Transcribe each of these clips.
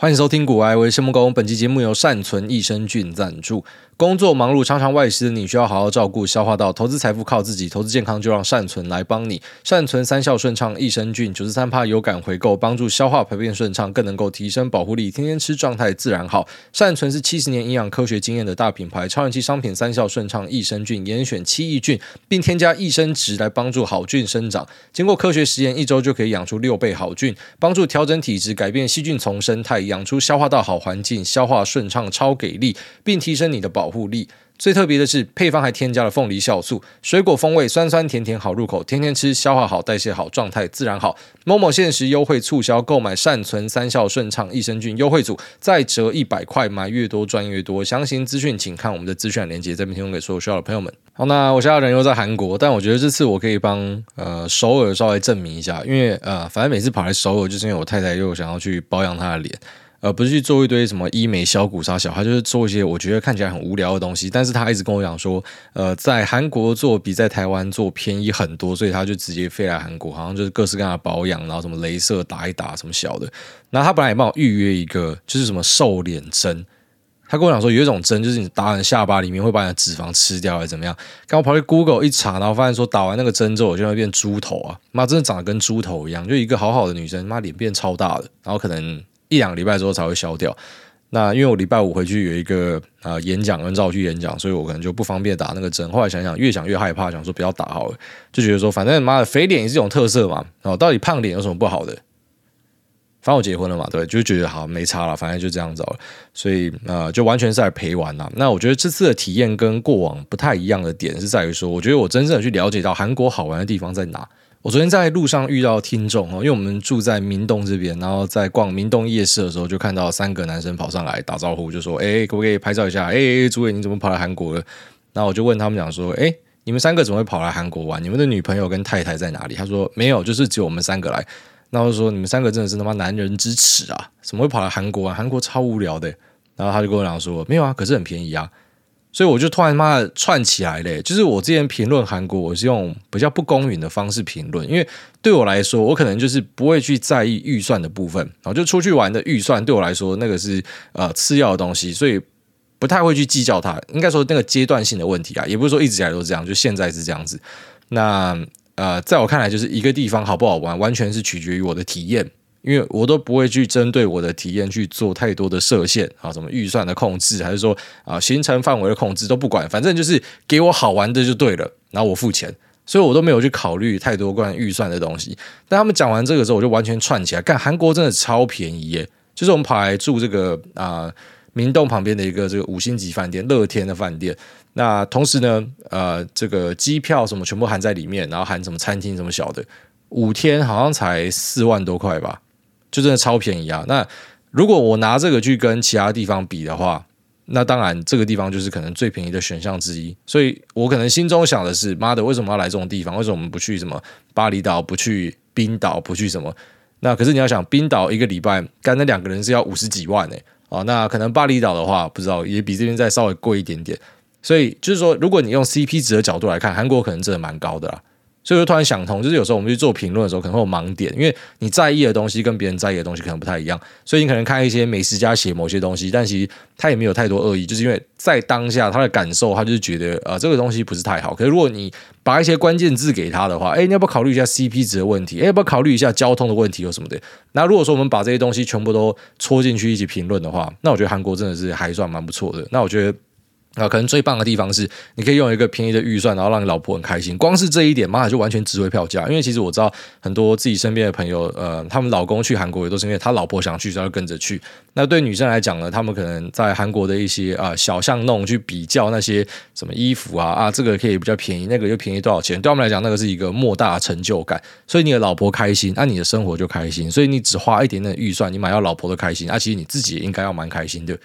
欢迎收听谷爱微生物工。本期节目由善存益生菌赞助。工作忙碌，常常外食的你需要好好照顾消化道。投资财富靠自己，投资健康就让善存来帮你。善存三效顺畅益生菌，九十三趴有感回购，帮助消化排便顺畅，更能够提升保护力。天天吃，状态自然好。善存是七十年营养科学经验的大品牌，超人气商品三效顺畅益生菌，严选七益菌，并添加益生值来帮助好菌生长。经过科学实验，一周就可以养出六倍好菌，帮助调整体质，改变细菌丛生态，养出消化道好环境，消化顺畅超给力，并提升你的保护力。最特别的是，配方还添加了凤梨酵素，水果风味酸酸甜甜好入口，天天吃，消化好，代谢好，状态自然好。某某限时优惠促销，购买善存三效顺畅益生菌优惠组，再折一百块，买越多赚越多。详情资讯请看我们的资讯链接，这边提供给所有需要的朋友们。好，那我现在人又在韩国，但我觉得这次我可以帮呃首尔稍微证明一下，因为呃反正每次跑来首尔，就是因为我太太又想要去保养她的脸。呃，不是去做一堆什么医美、削骨杀小，他就是做一些我觉得看起来很无聊的东西。但是他一直跟我讲说，呃，在韩国做比在台湾做便宜很多，所以他就直接飞来韩国，好像就是各式各样的保养，然后什么镭射打一打什么小的。然后他本来也帮我预约一个，就是什么瘦脸针。他跟我讲说，有一种针就是你打完下巴里面会把你的脂肪吃掉，还是怎么样？刚我跑去 Google 一查，然后发现说打完那个针之后，我就会变猪头啊！妈，真的长得跟猪头一样，就一个好好的女生，妈脸变超大的，然后可能。一两个礼拜之后才会消掉。那因为我礼拜五回去有一个啊、呃、演讲，跟着我去演讲，所以我可能就不方便打那个针。后来想想，越想越害怕，想说不要打好了，就觉得说反正妈的肥脸也是一种特色嘛。哦，到底胖脸有什么不好的？反正我结婚了嘛，对，就觉得好没差了，反正就这样子了。所以呃，就完全是来陪玩啦。那我觉得这次的体验跟过往不太一样的点是在于说，我觉得我真正的去了解到韩国好玩的地方在哪。我昨天在路上遇到听众哦，因为我们住在明洞这边，然后在逛明洞夜市的时候，就看到三个男生跑上来打招呼，就说：“哎，可不可以拍照一下？”哎，主委你怎么跑来韩国了？然后我就问他们讲说：“哎，你们三个怎么会跑来韩国玩？你们的女朋友跟太太在哪里？”他说：“没有，就是只有我们三个来。”那我就说：“你们三个真的是他妈男人之耻啊！怎么会跑来韩国玩？韩国超无聊的。”然后他就跟我讲说：“没有啊，可是很便宜啊。”所以我就突然妈的串起来嘞，就是我之前评论韩国，我是用比较不公允的方式评论，因为对我来说，我可能就是不会去在意预算的部分，然后就出去玩的预算对我来说那个是呃次要的东西，所以不太会去计较它。应该说那个阶段性的问题啊，也不是说一直以来都这样，就现在是这样子。那呃，在我看来，就是一个地方好不好玩，完全是取决于我的体验。因为我都不会去针对我的体验去做太多的设限啊，什么预算的控制，还是说啊行程范围的控制都不管，反正就是给我好玩的就对了，然后我付钱，所以我都没有去考虑太多关于预算的东西。但他们讲完这个之后，我就完全串起来，干韩国真的超便宜耶！就是我们跑来住这个啊明洞旁边的一个这个五星级饭店乐天的饭店，那同时呢，呃，这个机票什么全部含在里面，然后含什么餐厅什么小的，五天好像才四万多块吧。就真的超便宜啊！那如果我拿这个去跟其他地方比的话，那当然这个地方就是可能最便宜的选项之一。所以我可能心中想的是：妈的，为什么要来这种地方？为什么我们不去什么巴厘岛？不去冰岛？不去什么？那可是你要想，冰岛一个礼拜干那两个人是要五十几万呢、欸。哦，那可能巴厘岛的话，不知道也比这边再稍微贵一点点。所以就是说，如果你用 CP 值的角度来看，韩国可能真的蛮高的啦。所以我突然想通，就是有时候我们去做评论的时候，可能会有盲点，因为你在意的东西跟别人在意的东西可能不太一样，所以你可能看一些美食家写某些东西，但其实他也没有太多恶意，就是因为在当下他的感受，他就是觉得呃这个东西不是太好。可是如果你把一些关键字给他的话，哎，你要不要考虑一下 CP 值的问题？哎，要不要考虑一下交通的问题有什么的？那如果说我们把这些东西全部都戳进去一起评论的话，那我觉得韩国真的是还算蛮不错的。那我觉得。啊，可能最棒的地方是，你可以用一个便宜的预算，然后让你老婆很开心。光是这一点，妈的就完全值回票价。因为其实我知道很多自己身边的朋友，呃，他们老公去韩国也都是因为他老婆想去，所以要跟着去。那对女生来讲呢，他们可能在韩国的一些啊、小巷弄去比较那些什么衣服啊啊，这个可以比较便宜，那个又便宜多少钱？对他们来讲，那个是一个莫大的成就感。所以你的老婆开心，那、你的生活就开心。所以你只花一点点预算，你买到老婆的开心，那、啊、其实你自己也应该要蛮开心的。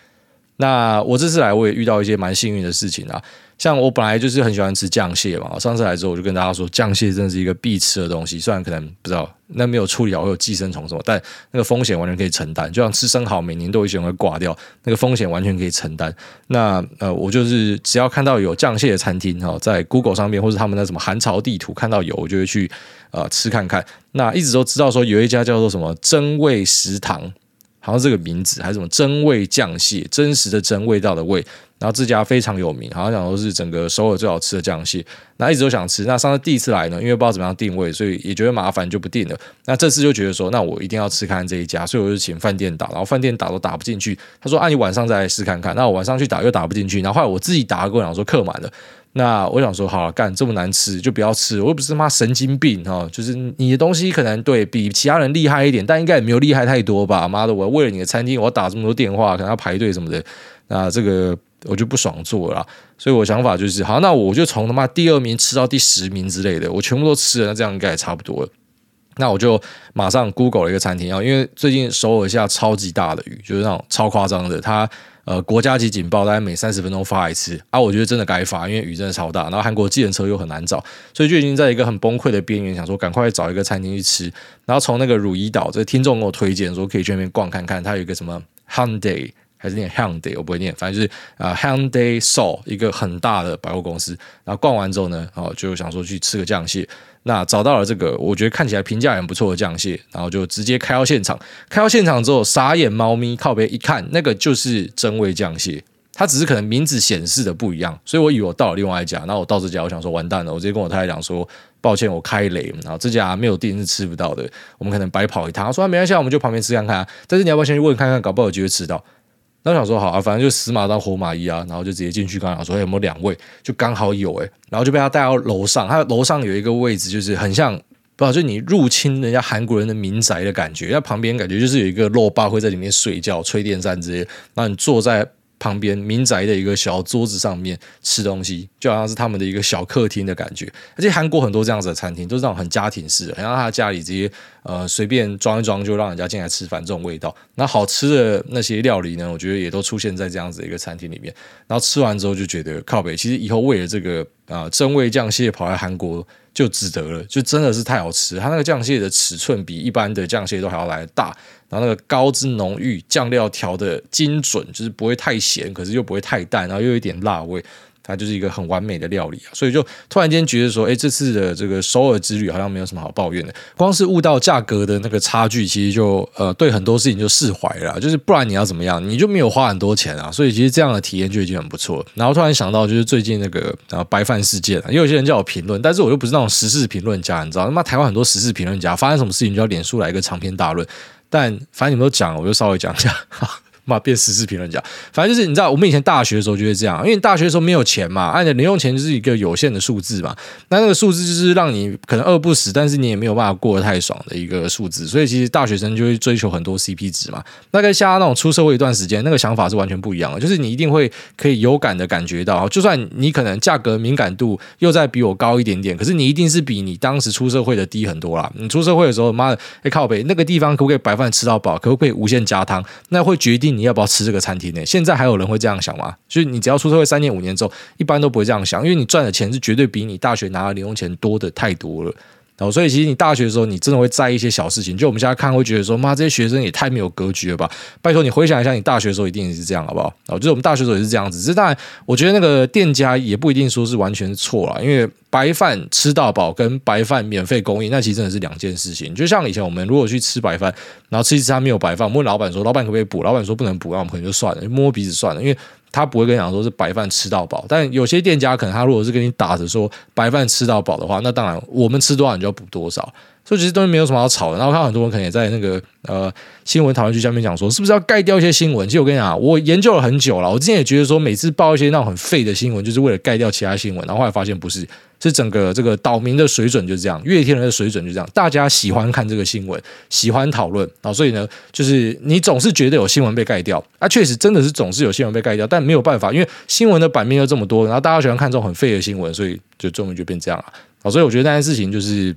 那我这次来，我也遇到一些蛮幸运的事情啊。像我本来就是很喜欢吃酱蟹嘛，上次来之后我就跟大家说，酱蟹真的是一个必吃的东西。虽然可能不知道那没有处理好会有寄生虫什么，但那个风险完全可以承担。就像吃生蚝，每年都有些人会挂掉，那个风险完全可以承担。那呃，我就是只要看到有酱蟹的餐厅哈，在 Google 上面或是他们的什么寒潮地图看到有，我就会去呃吃看看。那一直都知道说有一家叫做什么真味食堂。好像这个名字还是什么真味酱蟹，真实的真味道的味。然后这家非常有名，好像讲说是整个首尔最好吃的酱蟹，那一直都想吃。那上次第一次来呢，因为不知道怎么样定位，所以也觉得麻烦，就不定了。那这次就觉得说，那我一定要吃看这一家，所以我就请饭店打，然后饭店打都打不进去。他说：“啊，你晚上再来试看看。”那我晚上去打又打不进去，然后后来我自己打，跟我讲说客满了。那我想说，好，干这么难吃就不要吃，我又不是他妈神经病哈，就是你的东西可能对比其他人厉害一点，但应该也没有厉害太多吧？妈的，我为了你的餐厅，我要打这么多电话，可能要排队什么的，那这个。我就不爽做了，所以我想法就是，好，那我就从他妈第二名吃到第十名之类的，我全部都吃了，那这样应该也差不多。那我就马上 Google 了一个餐厅啊，因为最近首尔下超级大的雨，就是那种超夸张的，它呃国家级警报大概每三十分钟发一次啊，我觉得真的该发，因为雨真的超大，然后韩国计程车又很难找，所以就已经在一个很崩溃的边缘，想说赶快找一个餐厅去吃，然后从那个汝矣岛，这个听众给我推荐说可以去那边逛看看，它有一个什么 Hyundai。还是念 Hyundai，我不会念，反正就是啊 Hyundai Seoul 一个很大的百货公司。然后逛完之后呢，哦，就想说去吃个酱蟹。那找到了这个，我觉得看起来评价很不错的酱蟹，然后就直接开到现场。开到现场之后，傻眼猫咪靠边一看，那个就是真味酱蟹。它只是可能名字显示的不一样，所以我以为我到了另外一家。然后我到这家，我想说完蛋了，我直接跟我太太讲说，抱歉，我开雷。然后这家没有订是吃不到的，我们可能白跑一趟。说没关系，我们就旁边吃看看。但是你要不要先去问看看，搞不好有机会吃到。那我想说好啊，反正就死马当活马医啊，然后就直接进去，刚想说有没有两位，就刚好有哎，然后就被他带到楼上，他楼上有一个位置，就是很像，不知道就你入侵人家韩国人的民宅的感觉，那旁边感觉就是有一个肉霸会在里面睡觉、吹电扇这些，然后你坐在。旁边民宅的一个小桌子上面吃东西，就好像是他们的一个小客厅的感觉。而且韩国很多这样子的餐厅都是那种很家庭式的，然后他家里直接呃随便装一装就让人家进来吃饭这种味道。那好吃的那些料理呢，我觉得也都出现在这样子的一个餐厅里面。然后吃完之后就觉得靠北，其实以后为了这个啊、呃、真味酱蟹跑来韩国就值得了，就真的是太好吃。它那个酱蟹的尺寸比一般的酱蟹都还要来大。然后那个膏汁浓郁，酱料调的精准，就是不会太咸，可是又不会太淡，然后又有一点辣味，它就是一个很完美的料理啊！所以就突然间觉得说，哎，这次的这个首尔之旅好像没有什么好抱怨的，光是悟到价格的那个差距，其实就呃对很多事情就释怀了，就是不然你要怎么样，你就没有花很多钱啊，所以其实这样的体验就已经很不错了。然后突然想到，就是最近那个啊白饭事件，啊也有些人叫我评论，但是我又不是那种时事评论家，你知道，他妈台湾很多时事评论家发生什么事情就要脸书来一个长篇大论。但反正你们都讲了，我就稍微讲一下。嘛，变时事评论家，反正就是你知道，我们以前大学的时候就是这样，因为你大学的时候没有钱嘛，按照零用钱就是一个有限的数字嘛，那那个数字就是让你可能饿不死，但是你也没有办法过得太爽的一个数字，所以其实大学生就会追求很多 CP 值嘛。那跟像那种出社会一段时间，那个想法是完全不一样的，就是你一定会可以有感的感觉到，就算你可能价格敏感度又再比我高一点点，可是你一定是比你当时出社会的低很多啦。你出社会的时候，妈的，哎靠北，那个地方可不可以白饭吃到饱，可不可以无限加汤，那会决定你要不要吃这个餐厅呢。现在还有人会这样想吗？就是你只要出社会三年五年之后，一般都不会这样想，因为你赚的钱是绝对比你大学拿的零用钱多的太多了。然后，所以其实你大学的时候，你真的会在意一些小事情。就我们现在看，会觉得说，妈，这些学生也太没有格局了吧？拜托你回想一下，你大学的时候一定也是这样，好不好？然后，就是我们大学的时候也是这样子。这当然，我觉得那个店家也不一定说是完全错了，因为白饭吃到饱跟白饭免费供应，那其实真的是两件事情。就像以前我们如果去吃白饭，然后吃一次他没有白饭，我们问老板说，老板可不可以补？老板说不能补，那我们可能就算了，摸鼻子算了，因为。他不会跟你讲说是白饭吃到饱，但有些店家可能他如果是跟你打着说白饭吃到饱的话，那当然我们吃多少你就要补多少，所以其实东西没有什么好吵的。然后看到很多人可能也在那个呃新闻讨论区下面讲说，是不是要盖掉一些新闻？其实我跟你讲，我研究了很久了，我之前也觉得说每次报一些那种很废的新闻，就是为了盖掉其他新闻，然后后来发现不是。是整个这个岛民的水准就是这样，乐天人的水准就这样，大家喜欢看这个新闻，喜欢讨论，然后所以呢，就是你总是觉得有新闻被盖掉，啊，确实真的是总是有新闻被盖掉，但没有办法，因为新闻的版面又这么多，然后大家喜欢看这种很废的新闻，所以就终于就变这样了，啊，所以我觉得那件事情就是，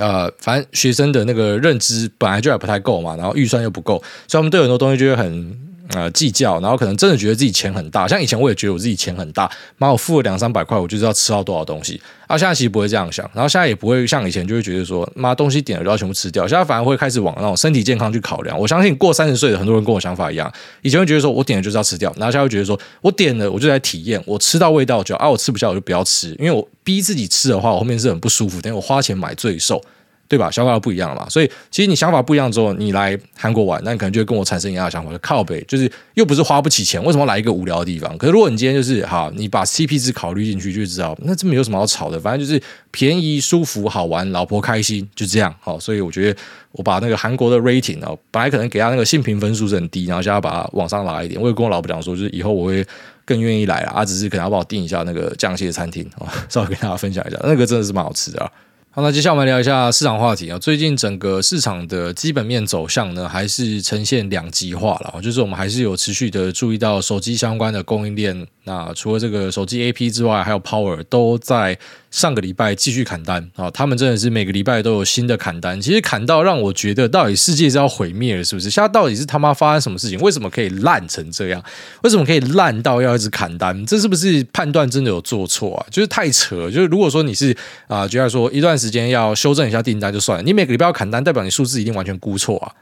呃，反正学生的那个认知本来就还不太够嘛，然后预算又不够，所以我们对很多东西就会很。呃，计较，然后可能真的觉得自己钱很大，像以前我也觉得我自己钱很大，妈，我付了两三百块，我就知道吃到多少东西。啊，现在其实不会这样想，然后现在也不会像以前就会觉得说，妈，东西点了就要全部吃掉。现在反而会开始往那种身体健康去考量。我相信过三十岁的很多人跟我想法一样，以前会觉得说我点了就是要吃掉，然后现在会觉得说我点了我就来体验，我吃到味道就啊，我吃不下我就不要吃，因为我逼自己吃的话，我后面是很不舒服，等于我花钱买罪受。对吧？想法不一样了嘛。所以其实你想法不一样之后，你来韩国玩，那你可能就会跟我产生一样的想法，就靠北，就是又不是花不起钱，为什么来一个无聊的地方？可是如果你今天就是好，你把 CP 值考虑进去，就知道那这没有什么好吵的，反正就是便宜、舒服、好玩，老婆开心，就这样。好，所以我觉得我把那个韩国的 rating 哦，本来可能给他那个性评分数是很低，然后现在把它往上拉一点。我也跟我老婆讲说，就是以后我会。更愿意来了啊，只是可能要帮我订一下那个酱蟹餐厅啊，稍微跟大家分享一下，那个真的是蛮好吃的啊。好，那接下来我们聊一下市场话题啊。最近整个市场的基本面走向呢，还是呈现两极化了，就是我们还是有持续的注意到手机相关的供应链。那除了这个手机 AP 之外，还有 Power 都在上个礼拜继续砍单啊！他们真的是每个礼拜都有新的砍单，其实砍到让我觉得，到底世界是要毁灭了，是不是？现在到底是他妈发生什么事情？为什么可以烂成这样？为什么可以烂到要一直砍单？这是不是判断真的有做错啊？就是太扯！就是如果说你是啊，觉得说一段时间要修正一下订单就算了，你每个礼拜要砍单，代表你数字一定完全估错啊！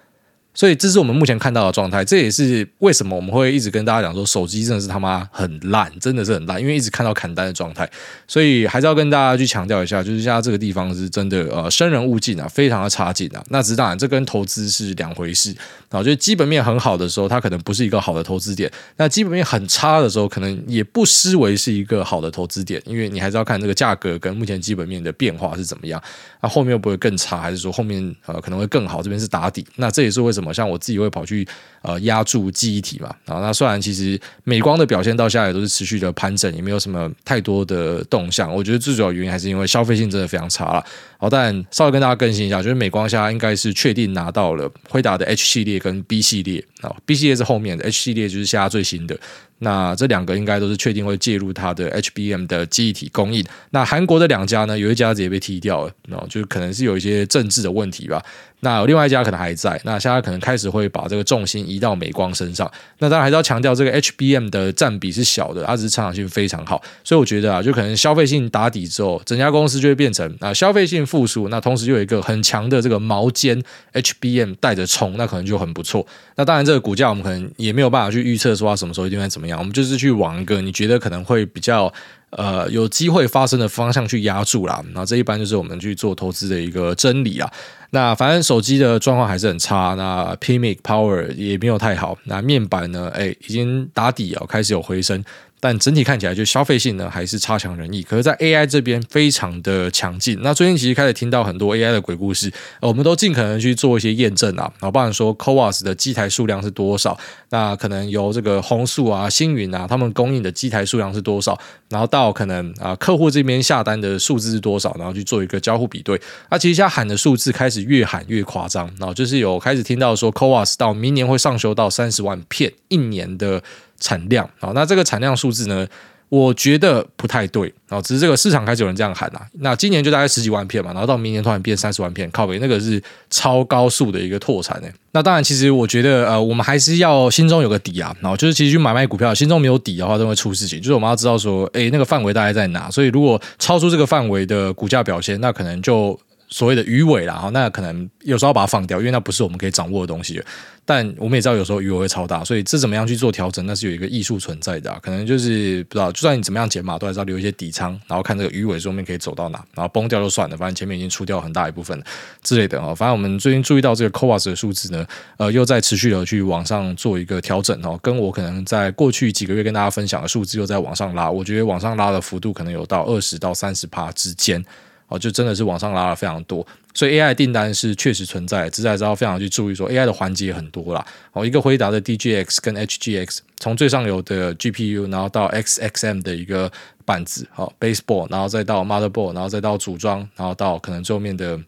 所以这是我们目前看到的状态，这也是为什么我们会一直跟大家讲说，手机真的是他妈很烂，真的是很烂，因为一直看到砍单的状态。所以还是要跟大家去强调一下，就是现在这个地方是真的呃，生人勿近啊，非常的差劲啊。那只是当然，这跟投资是两回事啊。就是基本面很好的时候，它可能不是一个好的投资点；那基本面很差的时候，可能也不失为是一个好的投资点，因为你还是要看这个价格跟目前基本面的变化是怎么样。那后面会不会更差，还是说后面呃可能会更好？这边是打底，那这也是为什么像我自己会跑。去呃压住记忆体嘛，然后，那虽然其实美光的表现到现在也都是持续的盘整，也没有什么太多的动向。我觉得最主要原因还是因为消费性真的非常差了。好，但稍微跟大家更新一下，就是美光现在应该是确定拿到了辉达的 H 系列跟 B 系列啊，B 系列是后面的，H 系列就是现在最新的。那这两个应该都是确定会介入它的 HBM 的记忆体供应。那韩国的两家呢，有一家直接被踢掉了，哦，就可能是有一些政治的问题吧。那另外一家可能还在。那现在可能开始会把这个重心移到美光身上。那当然还是要强调，这个 HBM 的占比是小的，它只是成长性非常好。所以我觉得啊，就可能消费性打底之后，整家公司就会变成啊消费性复苏。那同时又有一个很强的这个毛尖 HBM 带着冲，那可能就很不错。那当然这个股价我们可能也没有办法去预测说它什么时候一定会怎我们就是去玩一个你觉得可能会比较呃有机会发生的方向去压住啦，那这一般就是我们去做投资的一个真理啊。那反正手机的状况还是很差，那 PMIC Power 也没有太好，那面板呢，哎，已经打底啊，开始有回升。但整体看起来，就消费性呢还是差强人意。可是，在 AI 这边非常的强劲。那最近其实开始听到很多 AI 的鬼故事，我们都尽可能去做一些验证啊。然后，包含说 CoWoS 的机台数量是多少？那可能由这个红素啊、星云啊，他们供应的机台数量是多少？然后到可能啊客户这边下单的数字是多少？然后去做一个交互比对。那其实现在喊的数字开始越喊越夸张。然后就是有开始听到说 c o a s 到明年会上修到三十万片一年的。产量啊，那这个产量数字呢，我觉得不太对啊，只是这个市场开始有人这样喊啊。那今年就大概十几万片嘛，然后到明年突然变三十万片，靠北那个是超高速的一个拓产呢。那当然，其实我觉得呃，我们还是要心中有个底啊，然后就是其实去买卖股票，心中没有底的话，都会出事情。就是我们要知道说，诶，那个范围大概在哪？所以如果超出这个范围的股价表现，那可能就。所谓的鱼尾啦，哈，那可能有时候把它放掉，因为那不是我们可以掌握的东西。但我们也知道，有时候鱼尾会超大，所以这怎么样去做调整，那是有一个艺术存在的。可能就是不知道，就算你怎么样减码，都还是要留一些底仓，然后看这个鱼尾后面可以走到哪，然后崩掉就算了，反正前面已经出掉很大一部分之类的啊。反正我们最近注意到这个 CoWoS 的数字呢，呃，又在持续的去往上做一个调整哦，跟我可能在过去几个月跟大家分享的数字又在往上拉，我觉得往上拉的幅度可能有到二十到三十趴之间。哦，就真的是往上拉了非常多，所以 AI 订单是确实存在，只是还是要非常去注意说 AI 的环节很多啦。哦，一个回答的 DGX 跟 HGX，从最上游的 GPU，然后到 XXM 的一个板子，好，baseball，然后再到 motherboard，然后再到组装，然后到可能最后面的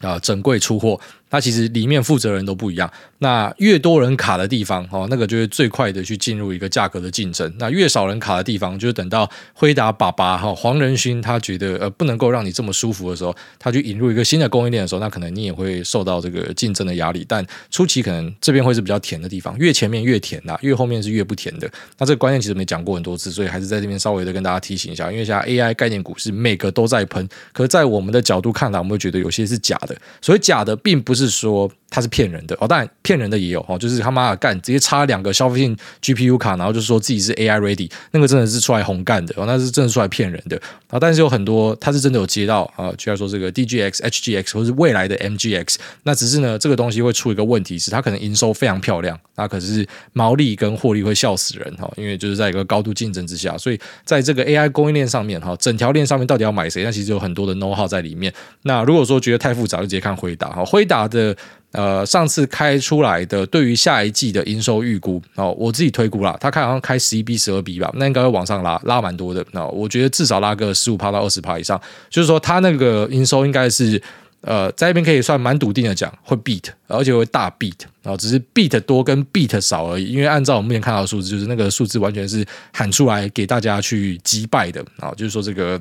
啊整柜出货。它其实里面负责人都不一样，那越多人卡的地方，哦，那个就是最快的去进入一个价格的竞争。那越少人卡的地方，就是等到辉达爸爸哈黄仁勋他觉得呃不能够让你这么舒服的时候，他去引入一个新的供应链的时候，那可能你也会受到这个竞争的压力。但初期可能这边会是比较甜的地方，越前面越甜呐，越后面是越不甜的。那这个观念其实没讲过很多次，所以还是在这边稍微的跟大家提醒一下。因为现在 AI 概念股是每个都在喷，可是在我们的角度看来，我们会觉得有些是假的。所以假的并不是是说它是骗人的哦，当然骗人的也有哦，就是他妈的干直接插两个消费性 GPU 卡，然后就说自己是 AI ready，那个真的是出来红干的哦，那是真的出来骗人的啊。但是有很多他是真的有接到啊，就像说这个 DGX、HGX 或是未来的 MGX，那只是呢这个东西会出一个问题是它可能营收非常漂亮，那可是毛利跟获利会笑死人哈，因为就是在一个高度竞争之下，所以在这个 AI 供应链上面哈，整条链上面到底要买谁？那其实有很多的 know how 在里面。那如果说觉得太复杂，就直接看回答哈，回答的。呃，上次开出来的对于下一季的营收预估哦，我自己推估啦，他开好像开十一 B 十二 B 吧，那应该会往上拉，拉蛮多的。那我觉得至少拉个十五趴到二十趴以上，就是说他那个营收应该是呃，在那边可以算蛮笃定的讲会 beat，而且会大 beat，然后只是 beat 多跟 beat 少而已。因为按照我目前看到的数字，就是那个数字完全是喊出来给大家去击败的啊，就是说这个。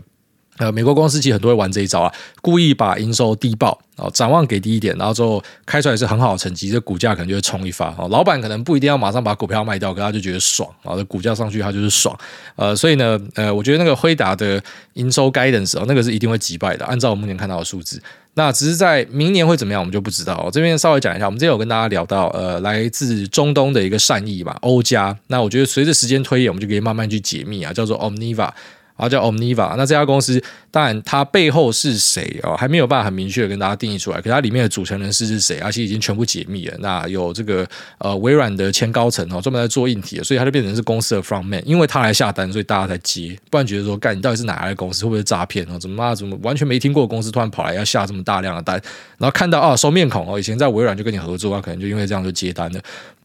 呃，美国公司其实很多会玩这一招啊，故意把营收低报，哦，展望给低一点，然后之后开出来是很好的成绩，这股价可能就会冲一发。哦，老板可能不一定要马上把股票卖掉，可他就觉得爽，啊，这股价上去他就是爽。呃，所以呢，呃，我觉得那个辉达的营收 guidance 哦，那个是一定会击败的，按照我目前看到的数字。那只是在明年会怎么样，我们就不知道。我这边稍微讲一下，我们之前有跟大家聊到，呃，来自中东的一个善意嘛，欧加。那我觉得随着时间推演，我们就可以慢慢去解密啊，叫做 Omniva。然后叫 Omniva，那这家公司当然它背后是谁哦，还没有办法很明确的跟大家定义出来。可是它里面的组成人士是谁，而且已经全部解密了。那有这个呃微软的前高层哦，专门在做硬体，所以它就变成是公司的 front man，因为他来下单，所以大家才接。不然觉得说，干你到底是哪来的公司，会不会诈骗哦？怎么啊？怎么完全没听过公司突然跑来要下这么大量的单？然后看到啊，熟面孔哦，以前在微软就跟你合作啊，可能就因为这样就接单了。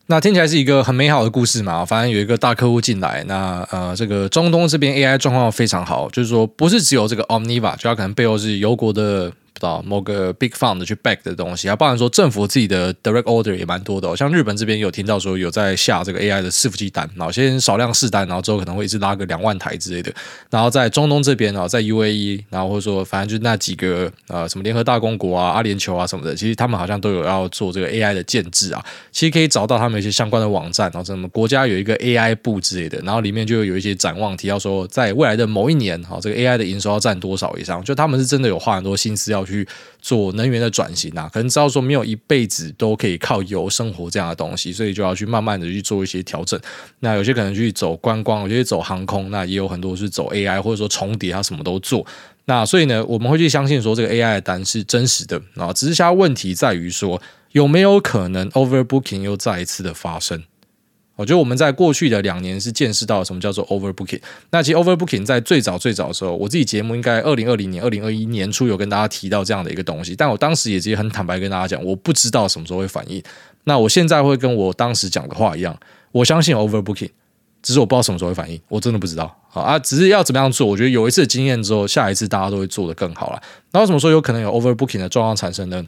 那听起来是一个很美好的故事嘛，反正有一个大客户进来，那呃，这个中东这边 AI 状况非常好，就是说不是只有这个 Omniva，就它可能背后是油国的。不知道某个 big fund 去 back 的东西，啊，包含说政府自己的 direct order 也蛮多的，像日本这边有听到说有在下这个 AI 的伺服器单，然后先少量试单，然后之后可能会一直拉个两万台之类的。然后在中东这边啊，在 UAE，然后或者说反正就那几个呃什么联合大公国啊、阿联酋啊什么的，其实他们好像都有要做这个 AI 的建制啊。其实可以找到他们一些相关的网站，然后什么国家有一个 AI 部之类的，然后里面就有一些展望提到说，在未来的某一年，哈，这个 AI 的营收要占多少以上，就他们是真的有花很多心思要去做。能源的转型啊，可能知道说没有一辈子都可以靠油生活这样的东西，所以就要去慢慢的去做一些调整。那有些可能去走观光，有些走航空，那也有很多是走 AI 或者说重叠，它什么都做。那所以呢，我们会去相信说这个 AI 的单是真实的啊，只是现在问题在于说有没有可能 overbooking 又再一次的发生。我觉得我们在过去的两年是见识到什么叫做 overbooking。那其实 overbooking 在最早最早的时候，我自己节目应该二零二零年、二零二一年初有跟大家提到这样的一个东西，但我当时也直接很坦白跟大家讲，我不知道什么时候会反应。那我现在会跟我当时讲的话一样，我相信 overbooking，只是我不知道什么时候会反应，我真的不知道。好啊，只是要怎么样做？我觉得有一次经验之后，下一次大家都会做得更好了。那为什么时候有可能有 overbooking 的状况产生呢？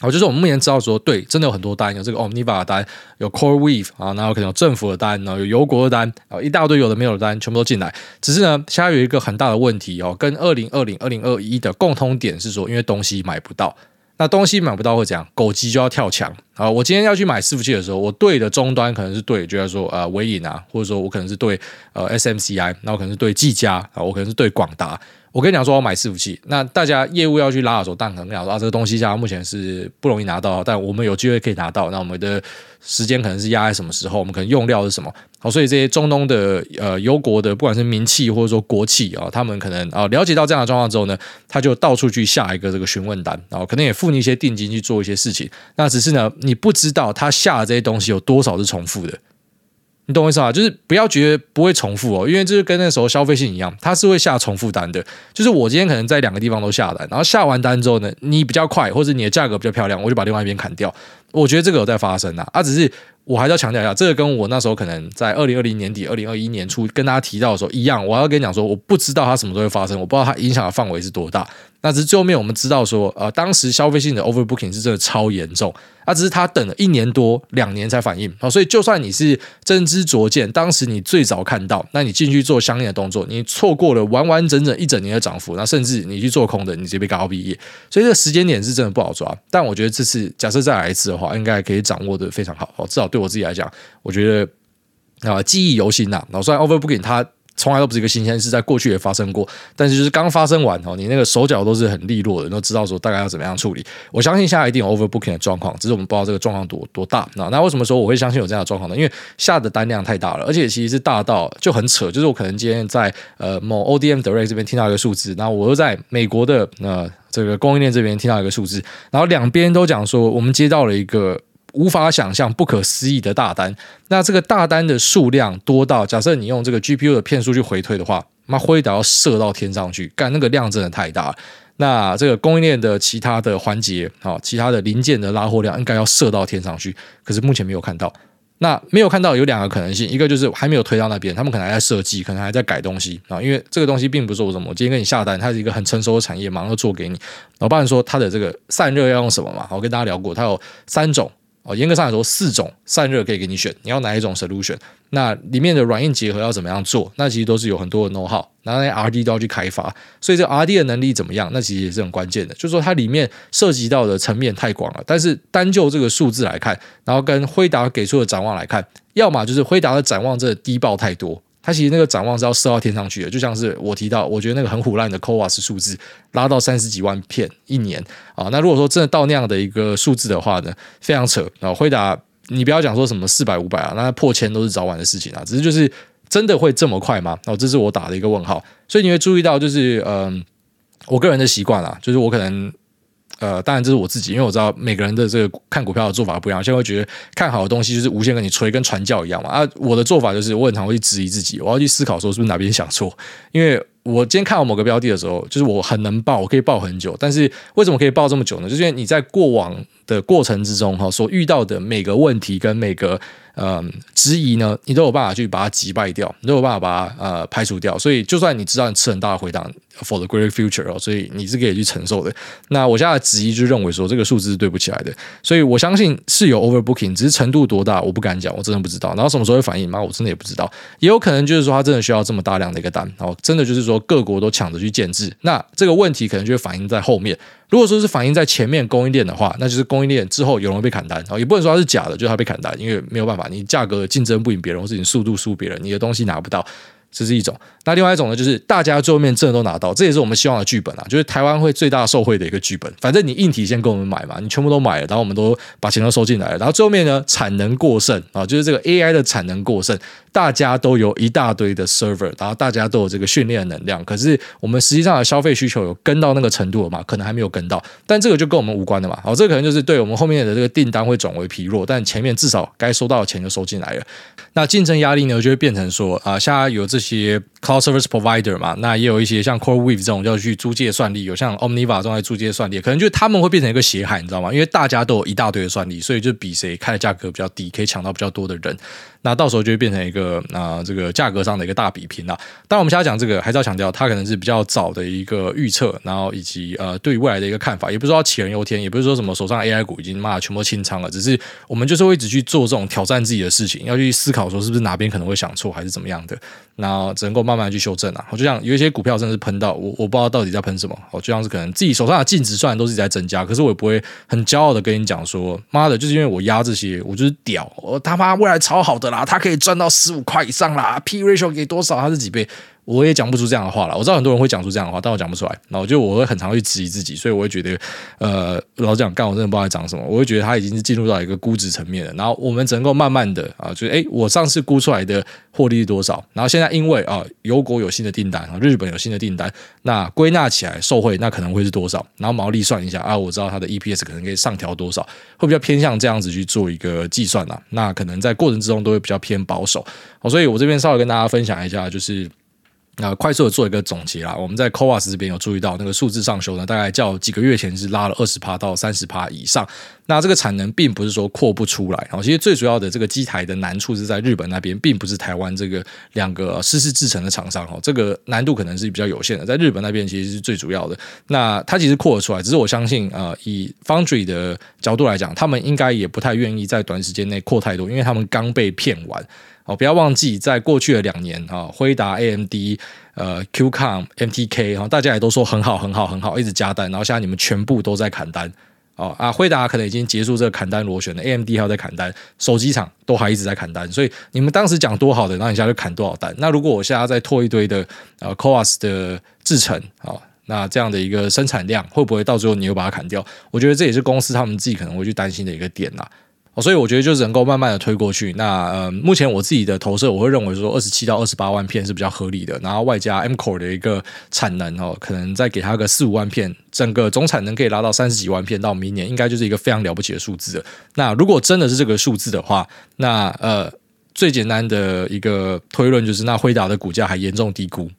好，就是我们目前知道说，对，真的有很多单，有这个 Omniva 的单，有 CoreWeave 啊，然后可能有政府的单，然后有油国的单，啊，一大堆有的没有的单，全部都进来。只是呢，现在有一个很大的问题哦，跟二零二零、二零二一的共通点是说，因为东西买不到，那东西买不到会怎样？狗急就要跳墙啊！我今天要去买伺服器的时候，我对的终端可能是对，就在说呃，微影啊，或者说我可能是对呃 SMCI，那我可能是对技嘉啊，我可能是对广达。我跟你讲说，我买伺服器，那大家业务要去拉的时候，但可能讲说啊，这个东西现在目前是不容易拿到，但我们有机会可以拿到。那我们的时间可能是压在什么时候？我们可能用料是什么？好，所以这些中东的呃油国的，不管是民企或者说国企啊，他们可能啊了解到这样的状况之后呢，他就到处去下一个这个询问单，然后可能也付你一些定金去做一些事情。那只是呢，你不知道他下的这些东西有多少是重复的。你懂我意思吗？就是不要觉得不会重复哦，因为这是跟那时候消费性一样，它是会下重复单的。就是我今天可能在两个地方都下单，然后下完单之后呢，你比较快，或者你的价格比较漂亮，我就把另外一边砍掉。我觉得这个有在发生啊，啊，只是我还是要强调一下，这个跟我那时候可能在二零二零年底、二零二一年初跟大家提到的时候一样，我要跟你讲说，我不知道它什么时候会发生，我不知道它影响的范围是多大。那只是最后面我们知道说，呃，当时消费性的 overbooking 是真的超严重，啊，只是他等了一年多两年才反应，好，所以就算你是真知灼见，当时你最早看到，那你进去做相应的动作，你错过了完完整整一整年的涨幅，那甚至你去做空的，你直接被高毕业，所以这个时间点是真的不好抓。但我觉得这次假设再来一次的话，应该可以掌握的非常好，至少对我自己来讲，我觉得啊、记忆犹新呐。然后虽然 overbooking 它。从来都不是一个新鲜事，在过去也发生过，但是就是刚发生完哦，你那个手脚都是很利落的，都知道说大概要怎么样处理。我相信现在一定有 overbooking 的状况，只是我们不知道这个状况多多大。那那为什么说我会相信有这样的状况呢？因为下的单量太大了，而且其实是大到就很扯，就是我可能今天在呃某 ODM Direct 这边听到一个数字，然后我又在美国的呃这个供应链这边听到一个数字，然后两边都讲说我们接到了一个。无法想象、不可思议的大单，那这个大单的数量多到，假设你用这个 GPU 的片数去回推的话，那辉达要射到天上去，干那个量真的太大了。那这个供应链的其他的环节，好，其他的零件的拉货量应该要射到天上去，可是目前没有看到。那没有看到有两个可能性，一个就是还没有推到那边，他们可能还在设计，可能还在改东西啊。因为这个东西并不是我什么，我今天给你下单，它是一个很成熟的产业，马上做给你。老板说它的这个散热要用什么嘛？我跟大家聊过，它有三种。哦，严格上来说，四种散热可以给你选，你要哪一种 solution？那里面的软硬结合要怎么样做？那其实都是有很多的 know how，然后那 R&D 都要去开发，所以这 R&D 的能力怎么样？那其实也是很关键的。就是说它里面涉及到的层面太广了，但是单就这个数字来看，然后跟辉达给出的展望来看，要么就是辉达的展望这低报太多。它其实那个展望是要射到天上去的，就像是我提到，我觉得那个很唬烂的 CoWoS 数字拉到三十几万片一年啊。那如果说真的到那样的一个数字的话呢，非常扯啊！会打，你不要讲说什么四百五百啊，那破千都是早晚的事情啊。只是就是真的会这么快吗？哦，这是我打的一个问号。所以你会注意到，就是嗯，我个人的习惯啊，就是我可能。呃，当然这是我自己，因为我知道每个人的这个看股票的做法不一样。现在会觉得看好的东西就是无限跟你吹，跟传教一样嘛。啊，我的做法就是我很常会去质疑自己，我要去思考说是不是哪边想错。因为我今天看到某个标的的时候，就是我很能报，我可以报很久。但是为什么可以报这么久呢？就是因为你在过往的过程之中哈，所遇到的每个问题跟每个。嗯，质疑呢，你都有办法去把它击败掉，你都有办法把它呃排除掉。所以，就算你知道你吃很大的回档，for the great future 哦，所以你是可以去承受的。那我现在的质疑就认为说，这个数字是对不起来的。所以我相信是有 overbooking，只是程度多大，我不敢讲，我真的不知道。然后什么时候会反应嘛？我真的也不知道。也有可能就是说，他真的需要这么大量的一个单，然后真的就是说各国都抢着去建制。那这个问题可能就会反映在后面。如果说是反映在前面供应链的话，那就是供应链之后有人会被砍单然后，也不能说它是假的，就是它被砍单，因为没有办法，你价格竞争不赢别人，或是你速度输别人，你的东西拿不到。这是一种，那另外一种呢，就是大家最后面真的都拿到，这也是我们希望的剧本啊，就是台湾会最大受惠的一个剧本。反正你硬体先跟我们买嘛，你全部都买了，然后我们都把钱都收进来了，然后最后面呢，产能过剩啊，就是这个 AI 的产能过剩，大家都有一大堆的 server，然后大家都有这个训练的能量，可是我们实际上的消费需求有跟到那个程度了吗？可能还没有跟到，但这个就跟我们无关的嘛。好，这可能就是对我们后面的这个订单会转为疲弱，但前面至少该收到的钱就收进来了。那竞争压力呢，就会变成说啊，现在有这这些 cloud service provider 嘛，那也有一些像 CoreWeave 这种要去租借算力，有像 Omniva 这种在租借算力，可能就他们会变成一个血海，你知道吗？因为大家都有一大堆的算力，所以就比谁开的价格比较低，可以抢到比较多的人。那到时候就会变成一个啊、这个价格上的一个大比拼了。当然，我们现在讲这个，还是要强调，它可能是比较早的一个预测，然后以及呃，对于未来的一个看法，也不是说杞人忧天，也不是说什么手上 AI 股已经妈全部清仓了，只是我们就是会一直去做这种挑战自己的事情，要去思考说是不是哪边可能会想错，还是怎么样的。那只能够慢慢去修正啊。我就像有一些股票真的是喷到我，我不知道到底在喷什么。我就像是可能自己手上的净值虽然都是在增加，可是我也不会很骄傲的跟你讲说，妈的，就是因为我压这些，我就是屌，我他妈未来超好的啦，他可以赚到。十五块以上啦，P ratio 给多少？他是几倍？我也讲不出这样的话了。我知道很多人会讲出这样的话，但我讲不出来。然后就我会很常去质疑自己，所以我会觉得，呃，老实讲，干我真的不知道在讲什么。我会觉得它已经是进入到一个估值层面了。然后我们只能够慢慢的啊，就是诶，我上次估出来的获利是多少？然后现在因为啊，油国有新的订单，日本有新的订单，那归纳起来受惠，那可能会是多少？然后毛利算一下啊，我知道它的 EPS 可能可以上调多少，会比较偏向这样子去做一个计算啊。那可能在过程之中都会比较偏保守。好所以我这边稍微跟大家分享一下，就是。那快速的做一个总结啦，我们在 CoWoS 这边有注意到那个数字上修呢，大概较几个月前是拉了二十趴到三十趴以上。那这个产能并不是说扩不出来，然后其实最主要的这个机台的难处是在日本那边，并不是台湾这个两个湿式制成的厂商哦，这个难度可能是比较有限的，在日本那边其实是最主要的。那它其实扩得出来，只是我相信呃，以 Foundry 的角度来讲，他们应该也不太愿意在短时间内扩太多，因为他们刚被骗完。哦，不要忘记，在过去的两年啊，辉达、AMD、呃、Qcom、MTK 哈，大家也都说很好、很好、很好，一直加单，然后现在你们全部都在砍单哦啊，辉达可能已经结束这个砍单螺旋了，AMD 还有在砍单，手机厂都还一直在砍单，所以你们当时讲多好的，那你现在就砍多少单？那如果我现在再拖一堆的呃 CoWoS 的制程啊、那这样的一个生产量会不会到最后你又把它砍掉？我觉得这也是公司他们自己可能会去担心的一个点啦。所以我觉得就是能够慢慢的推过去。那呃，目前我自己的投射，我会认为说二十七到二十八万片是比较合理的。然后外加 M Core 的一个产能哦，可能再给它个四五万片，整个总产能可以拉到三十几万片，到明年应该就是一个非常了不起的数字。那如果真的是这个数字的话，那呃，最简单的一个推论就是，那辉达的股价还严重低估。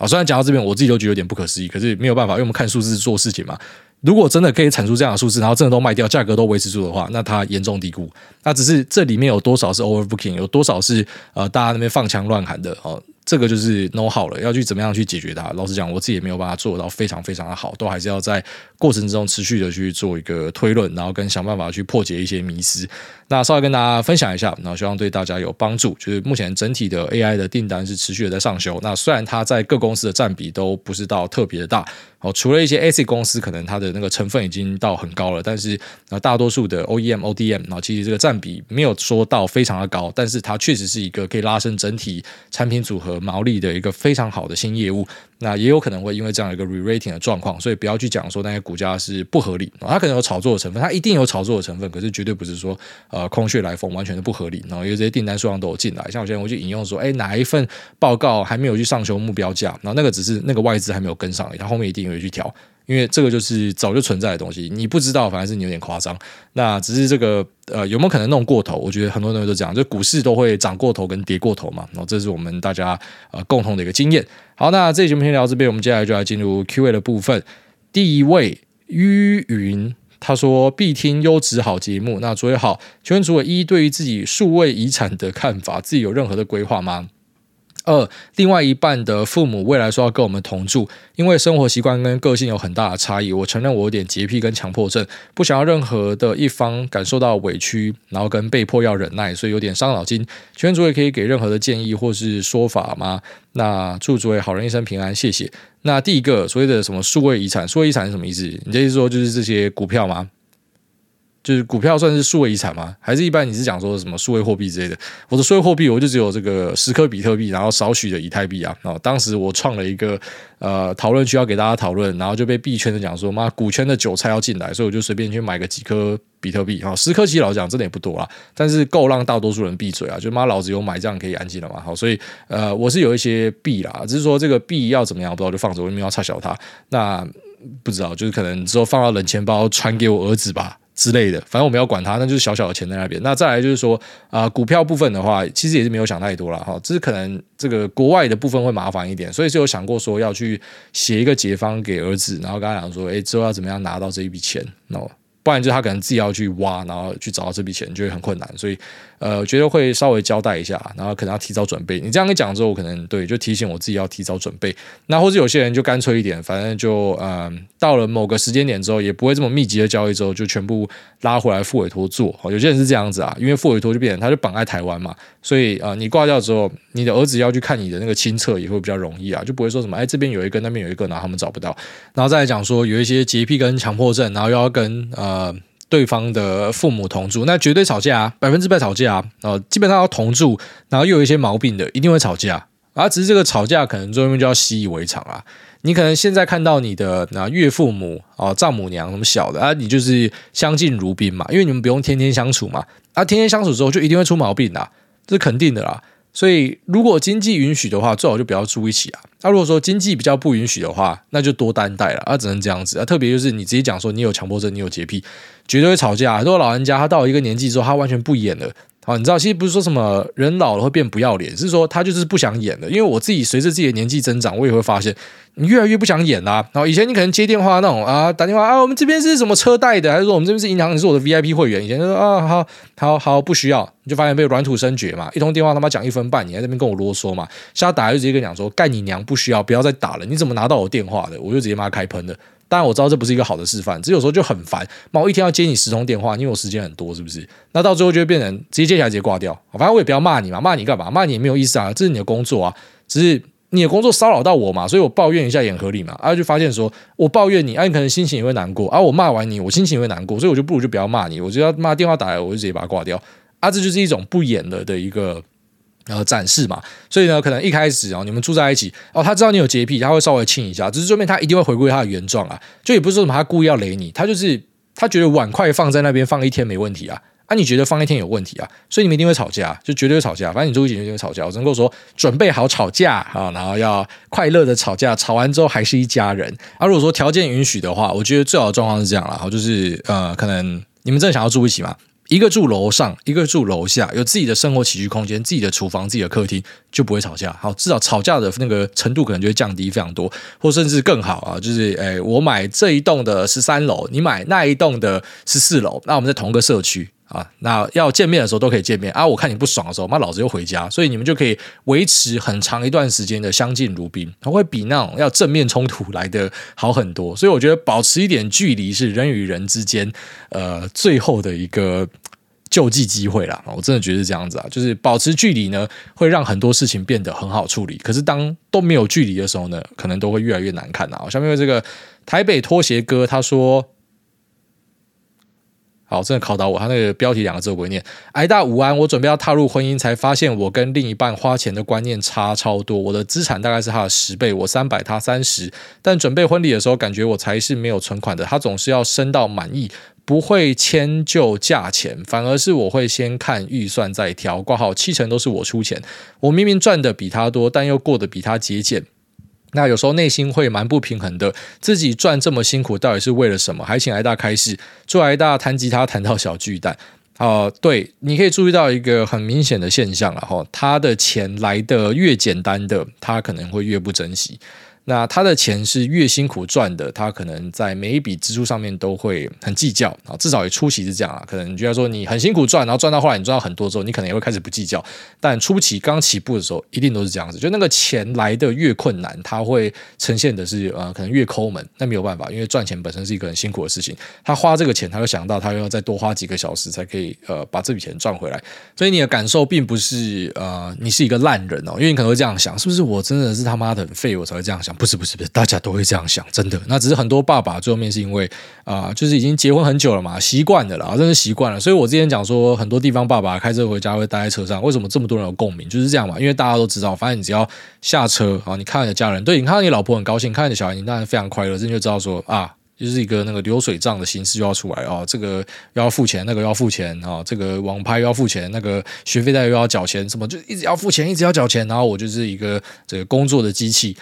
好，虽然讲到这边，我自己都觉得有点不可思议，可是没有办法，因为我们看数字做事情嘛。如果真的可以产出这样的数字，然后真的都卖掉，价格都维持住的话，那它严重低估。那只是这里面有多少是 overbooking，有多少是呃大家那边放枪乱喊的哦。这个就是 know how 了，要去怎么样去解决它。老实讲，我自己也没有办法做到非常非常的好，都还是要在过程之中持续的去做一个推论，然后跟想办法去破解一些迷思。那稍微跟大家分享一下，然后希望对大家有帮助。就是目前整体的 AI 的订单是持续的在上修。那虽然它在各公司的占比都不是到特别的大，哦，除了一些 AC 公司可能它的那个成分已经到很高了，但是啊，大多数的 OEM、ODM，然后其实这个占比没有说到非常的高，但是它确实是一个可以拉升整体产品组合毛利的一个非常好的新业务。那也有可能会因为这样一个 re-rating 的状况，所以不要去讲说那些股价是不合理，它可能有炒作的成分，它一定有炒作的成分，可是绝对不是说呃空穴来风，完全的不合理。然后因为这些订单数量都有进来，像我现在我就引用说，哎，哪一份报告还没有去上修目标价，然后那个只是那个外资还没有跟上，它后面一定会去调。因为这个就是早就存在的东西，你不知道，反而是你有点夸张。那只是这个呃，有没有可能弄过头？我觉得很多人都讲，就股市都会涨过头跟跌过头嘛。然后这是我们大家呃共同的一个经验。好，那这期节目先聊这边，我们接下来就来进入 Q&A 的部分。第一位于云他说必听优质好节目。那诸位好，请问除了一对于自己数位遗产的看法，自己有任何的规划吗？二，另外一半的父母未来说要跟我们同住，因为生活习惯跟个性有很大的差异。我承认我有点洁癖跟强迫症，不想要任何的一方感受到委屈，然后跟被迫要忍耐，所以有点伤脑筋。请问诸位可以给任何的建议或是说法吗？那祝诸位好人一生平安，谢谢。那第一个所谓的什么数位遗产，数位遗产是什么意思？你的意思说就是这些股票吗？就是股票算是数位遗产吗？还是一般你是讲说什么数位货币之类的？我的数位货币我就只有这个十颗比特币，然后少许的以太币啊。然后当时我创了一个呃讨论区要给大家讨论，然后就被币圈的讲说妈股圈的韭菜要进来，所以我就随便去买个几颗比特币啊，十颗其实老讲真的也不多啊，但是够让大多数人闭嘴啊，就妈老子有买这样可以安静了嘛。好，所以呃我是有一些币啦，只是说这个币要怎么样不知道就放着，我也没有要插小它。那不知道就是可能之后放到冷钱包传给我儿子吧。之类的，反正我们要管他，那就是小小的钱在那边。那再来就是说，啊、股票部分的话，其实也是没有想太多了哈，只是可能这个国外的部分会麻烦一点，所以是有想过说要去写一个解方给儿子，然后跟他讲说，哎，之后要怎么样拿到这一笔钱，那不然就他可能自己要去挖，然后去找到这笔钱就会很困难，所以。呃，我觉得会稍微交代一下，然后可能要提早准备。你这样一讲之后，我可能对就提醒我自己要提早准备。那或者有些人就干脆一点，反正就嗯、呃，到了某个时间点之后，也不会这么密集的交易之后，就全部拉回来复委托做。有些人是这样子啊，因为复委托就变成他就绑在台湾嘛，所以呃，你挂掉之后，你的儿子要去看你的那个亲测也会比较容易啊，就不会说什么哎这边有一个那边有一个，然后他们找不到。然后再来讲说有一些洁癖跟强迫症，然后又要跟呃。对方的父母同住，那绝对吵架啊，百分之百吵架啊！哦，基本上要同住，然后又有一些毛病的，一定会吵架。啊，只是这个吵架可能最后面就要习以为常啊。你可能现在看到你的啊岳父母啊丈母娘什么小的啊，你就是相敬如宾嘛，因为你们不用天天相处嘛。啊，天天相处之后就一定会出毛病啊，这是肯定的啦。所以，如果经济允许的话，最好就不要住一起啊。那、如果说经济比较不允许的话，那就多担待了啊，只能这样子啊。特别就是你直接讲说你有强迫症，你有洁癖，绝对会吵架。很多老人家他到了一个年纪之后，他完全不演了。你知道，其实不是说什么人老了会变不要脸，是说他就是不想演了。因为我自己随着自己的年纪增长，我也会发现。你越来越不想演啦、然后以前你可能接电话那种啊，打电话啊，我们这边是什么车贷的，还是说我们这边是银行，你是我的 VIP 会员。以前就说啊，好好好，不需要，你就发现被软土生绝嘛。一通电话他妈讲一分半，你在那边跟我啰嗦嘛。现在打就直接跟你讲说，干你娘，不需要，不要再打了。你怎么拿到我电话的？我就直接骂开喷的。当然我知道这不是一个好的示范，只有时候就很烦。妈，我一天要接你十通电话，因为我时间很多，是不是？那到最后就会变成直接接起来直接挂掉。反正我也不要骂你嘛，骂你干嘛？骂你也没有意思啊，这是你的工作啊，只是。你的工作骚扰到我嘛，所以我抱怨一下也合理嘛。啊，就发现说我抱怨你，啊，你可能心情也会难过。啊，我骂完你，我心情也会难过，所以我就不如就不要骂你，我就要骂电话打来，我就直接把它挂掉。啊，这就是一种不演了的一个呃展示嘛。所以呢，可能一开始啊，你们住在一起，哦，他知道你有洁癖，他会稍微亲一下，只是说明他一定会回归他的原状啊。就也不是说什么他故意要雷你，他就是他觉得碗筷放在那边放一天没问题啊。啊，你觉得放一天有问题啊？所以你们一定会吵架，就绝对会吵架。反正你住一起就会吵架。我只能够说，准备好吵架啊，然后要快乐的吵架，吵完之后还是一家人。啊，如果说条件允许的话，我觉得最好的状况是这样啦，就是呃，可能你们真的想要住一起嘛，一个住楼上，一个住楼下，有自己的生活起居空间，自己的厨房，自己的客厅，就不会吵架。好，至少吵架的那个程度可能就会降低非常多，或甚至更好啊。就是，诶，我买这一栋的十三楼，你买那一栋的十四楼，那我们在同个社区。啊，那要见面的时候都可以见面啊！我看你不爽的时候，妈老子又回家，所以你们就可以维持很长一段时间的相敬如宾，它会比那种要正面冲突来得好很多。所以我觉得保持一点距离是人与人之间呃最后的一个救济机会啦。我真的觉得是这样子啊，就是保持距离呢，会让很多事情变得很好处理。可是当都没有距离的时候呢，可能都会越来越难看啊。下面这个台北拖鞋哥他说。好，真的考倒我。他那个标题两个字我不会念。挨大午安，我准备要踏入婚姻，才发现我跟另一半花钱的观念差超多。我的资产大概是他的十倍，我三百，他三十。但准备婚礼的时候，感觉我才是没有存款的。他总是要升到满意，不会迁就价钱，反而是我会先看预算再挑。挂号七成都是我出钱。我明明赚的比他多，但又过得比他节俭。那有时候内心会蛮不平衡的，自己赚这么辛苦，到底是为了什么？还请挨大开示。祝挨大弹吉他弹到小巨蛋啊、呃！对，你可以注意到一个很明显的现象了哈，他的钱来的越简单的，他可能会越不珍惜。那他的钱是越辛苦赚的，他可能在每一笔支出上面都会很计较啊。至少也初期是这样啊。可能你觉得说你很辛苦赚，然后赚到后来你赚到很多之后，你可能也会开始不计较。但初期刚起步的时候，一定都是这样子。就那个钱来的越困难，他会呈现的是呃，可能越抠门。那没有办法，因为赚钱本身是一个很辛苦的事情。他花这个钱，他会想到他要再多花几个小时才可以呃把这笔钱赚回来。所以你的感受并不是呃你是一个烂人哦，因为你可能会这样想，是不是我真的是他妈的很废，我才会这样想？不是不是不是，大家都会这样想，真的。那只是很多爸爸最后面是因为啊、就是已经结婚很久了嘛，习惯了啦，真的习惯了。所以我之前讲说，很多地方爸爸开车回家会待在车上，为什么这么多人有共鸣？就是这样嘛，因为大家都知道，反正你只要下车啊，你看到你的家人，对，你看到你老婆很高兴，看到你小孩，你当然非常快乐，这就知道说啊，就是一个那个流水账的形式就要出来啊，这个要付钱，那个要付钱啊，这个网拍要付钱，那个学费贷又要缴钱，什么就一直要付钱，一直要缴钱，然后我就是一个这个工作的机器。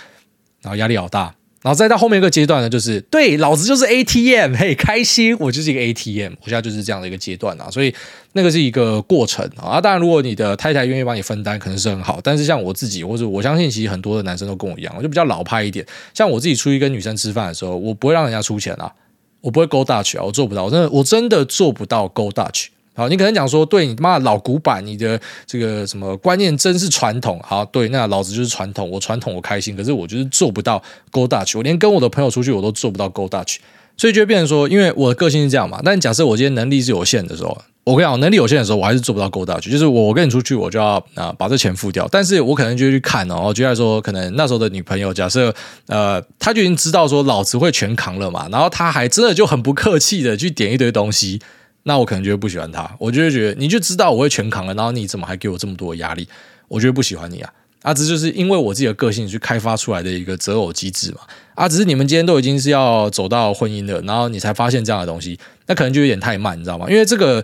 然后压力好大，然后再到后面一个阶段呢，就是对，老子就是 ATM，嘿，开心，我就是一个 ATM，我现在就是这样的一个阶段啊，所以那个是一个过程啊。当然，如果你的太太愿意帮你分担，可能是很好。但是像我自己，或者我相信，其实很多的男生都跟我一样，我就比较老派一点。像我自己出去跟女生吃饭的时候，我不会让人家出钱啊，我不会 go Dutch 啊，我做不到，我真的我真的做不到 go Dutch。好，你可能讲说，对你妈老古板，你的这个什么观念真是传统。好，对，那老子就是传统，我传统我开心，可是我就是做不到 go Dutch，我连跟我的朋友出去我都做不到 go Dutch，所以就会变成说，因为我的个性是这样嘛。但假设我今天能力是有限的时候，我跟你讲，能力有限的时候，我还是做不到 go Dutch，就是我跟你出去，我就要啊把这钱付掉。但是我可能就去看哦，我觉得说，可能那时候的女朋友，假设呃，她就已经知道说老子会全扛了嘛，然后她还真的就很不客气的去点一堆东西。那我可能就会不喜欢他，我就会觉得你就知道我会全扛了，然后你怎么还给我这么多压力？我就会不喜欢你啊！啊，这就是因为我自己的个性去开发出来的一个择偶机制嘛。啊，只是你们今天都已经是要走到婚姻了，然后你才发现这样的东西，那可能就有点太慢，你知道吗？因为这个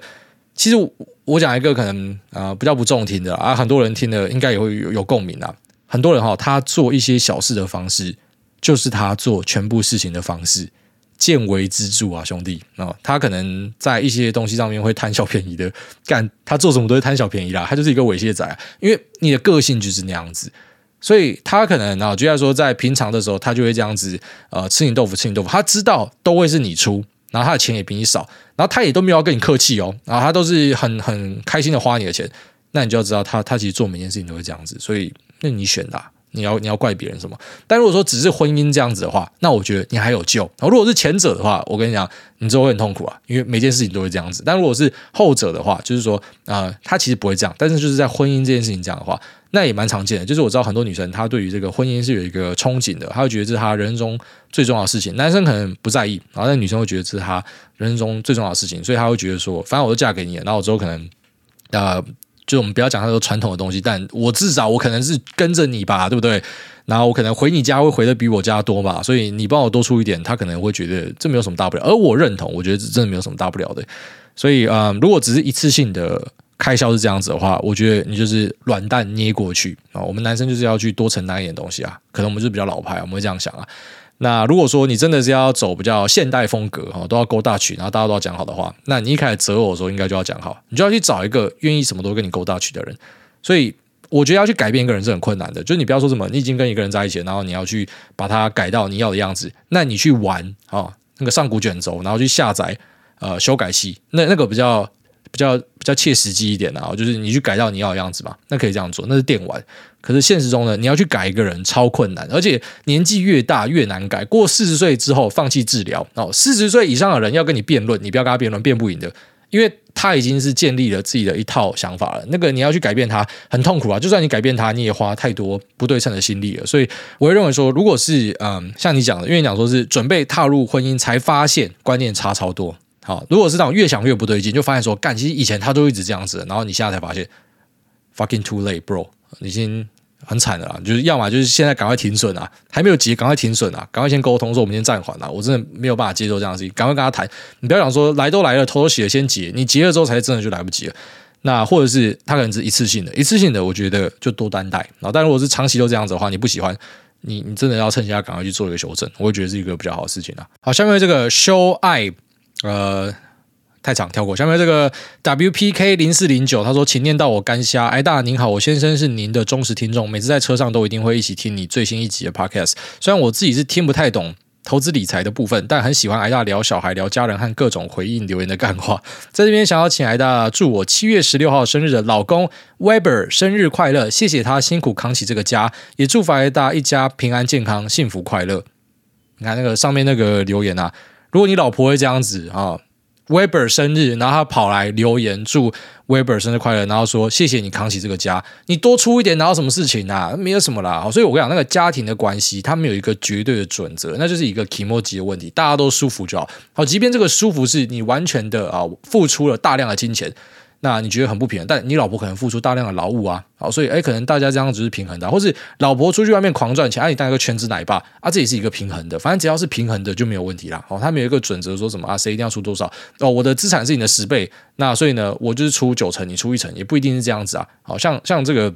其实我讲一个可能啊、比较不中听的啊，很多人听了应该也会有有共鸣啊。很多人哈，他做一些小事的方式，就是他做全部事情的方式。见微知著啊，兄弟。啊，他可能在一些东西上面会贪小便宜的，干他做什么都会贪小便宜啦，他就是一个猥亵仔啊，因为你的个性就是那样子，所以他可能啊，就像说在平常的时候，他就会这样子，呃，吃你豆腐，吃你豆腐，他知道都会是你出，然后他的钱也比你少，然后他也都没有要跟你客气哦，然后他都是很很开心的花你的钱，那你就要知道他他其实做每件事情都会这样子，所以那你选的。你要你要怪别人什么？但如果说只是婚姻这样子的话，那我觉得你还有救。如果是前者的话，我跟你讲，你之后会很痛苦啊，因为每件事情都会这样子。但如果是后者的话，就是说啊、呃，他其实不会这样，但是就是在婚姻这件事情这样的话，那也蛮常见的。就是我知道很多女生她对于这个婚姻是有一个憧憬的，她会觉得这是她人生中最重要的事情。男生可能不在意，然后但女生会觉得这是她人生中最重要的事情，所以她会觉得说，反正我都嫁给你了，然后我之后可能啊。呃就我们不要讲太多传统的东西，但我至少我可能是跟着你吧，对不对？然后我可能回你家会回的比我家多吧，所以你帮我多出一点，他可能会觉得这没有什么大不了。而我认同，我觉得这真的没有什么大不了的。所以啊、如果只是一次性的开销是这样子的话，我觉得你就是软蛋捏过去啊。我们男生就是要去多承担一点东西啊，可能我们就是比较老派，我们会这样想啊。那如果说你真的是要走比较现代风格哈，都要勾大曲然后大家都要讲好的话，那你一开始择偶的时候应该就要讲好，你就要去找一个愿意什么都跟你勾大曲的人。所以我觉得要去改变一个人是很困难的，就是你不要说什么，你已经跟一个人在一起，然后你要去把他改到你要的样子，那你去玩啊，那个上古卷轴，然后去下载呃修改器，那那个比较。比较比较切实际一点的啊，就是你去改到你要的样子嘛，那可以这样做，那是电玩。可是现实中呢，你要去改一个人超困难，而且年纪越大越难改。过四十岁之后放弃治疗哦，四十岁以上的人要跟你辩论，你不要跟他辩论，辩不赢的，因为他已经是建立了自己的一套想法了。那个你要去改变他，很痛苦啊。就算你改变他，你也花太多不对称的心力了。所以我会认为说，如果是嗯，像你讲的，因为你讲说是准备踏入婚姻才发现观念差超多。好，如果是这种越想越不对劲，就发现说，干，其实以前他都一直这样子，然后你现在才发现，fucking too late, bro，已经很惨了啦。就是要么就是现在赶快停损啊，还没有结，赶快停损啊，赶快先沟通说我们先暂缓啊。我真的没有办法接受这样的事情，赶快跟他谈。你不要想说来都来了，头都洗了先结，你结了之后才真的就来不及了。那或者是他可能是一次性的，一次性的，我觉得就多担待。然后，但如果是长期都这样子的话，你不喜欢，你你真的要趁现在赶快去做一个修正，我会觉得是一个比较好的事情啊。好，下面这个 show 爱。呃，太长，跳过。下面这个 WPK 零四零九，他说：“请念到我干虾，癌大您好，我先生是您的忠实听众，每次在车上都一定会一起听你最新一集的 Podcast。虽然我自己是听不太懂投资理财的部分，但很喜欢挨大聊小孩、聊家人和各种回应留言的干话。在这边想要请挨大祝我七月十六号生日的老公 Weber 生日快乐，谢谢他辛苦扛起这个家，也祝福癌大一家平安健康、幸福快乐。你看那个上面那个留言啊。”如果你老婆会这样子啊，Weber 生日，然后他跑来留言祝 Weber 生日快乐，然后说谢谢你扛起这个家，你多出一点，然后什么事情啊？没有什么啦。所以我跟你讲，那个家庭的关系，它没有一个绝对的准则，那就是一个 kimoji 的问题，大家都舒服就好。好，即便这个舒服是你完全的啊，付出了大量的金钱。那你觉得很不平衡，但你老婆可能付出大量的劳务啊，好，所以哎，可能大家这样子是平衡的，或是老婆出去外面狂赚钱，啊，你当个全职奶爸啊，这也是一个平衡的，反正只要是平衡的就没有问题啦。好，他没有一个准则说什么啊，谁一定要出多少哦，我的资产是你的十倍，那所以呢，我就是出九成，你出一成，也不一定是这样子啊。好像像这个。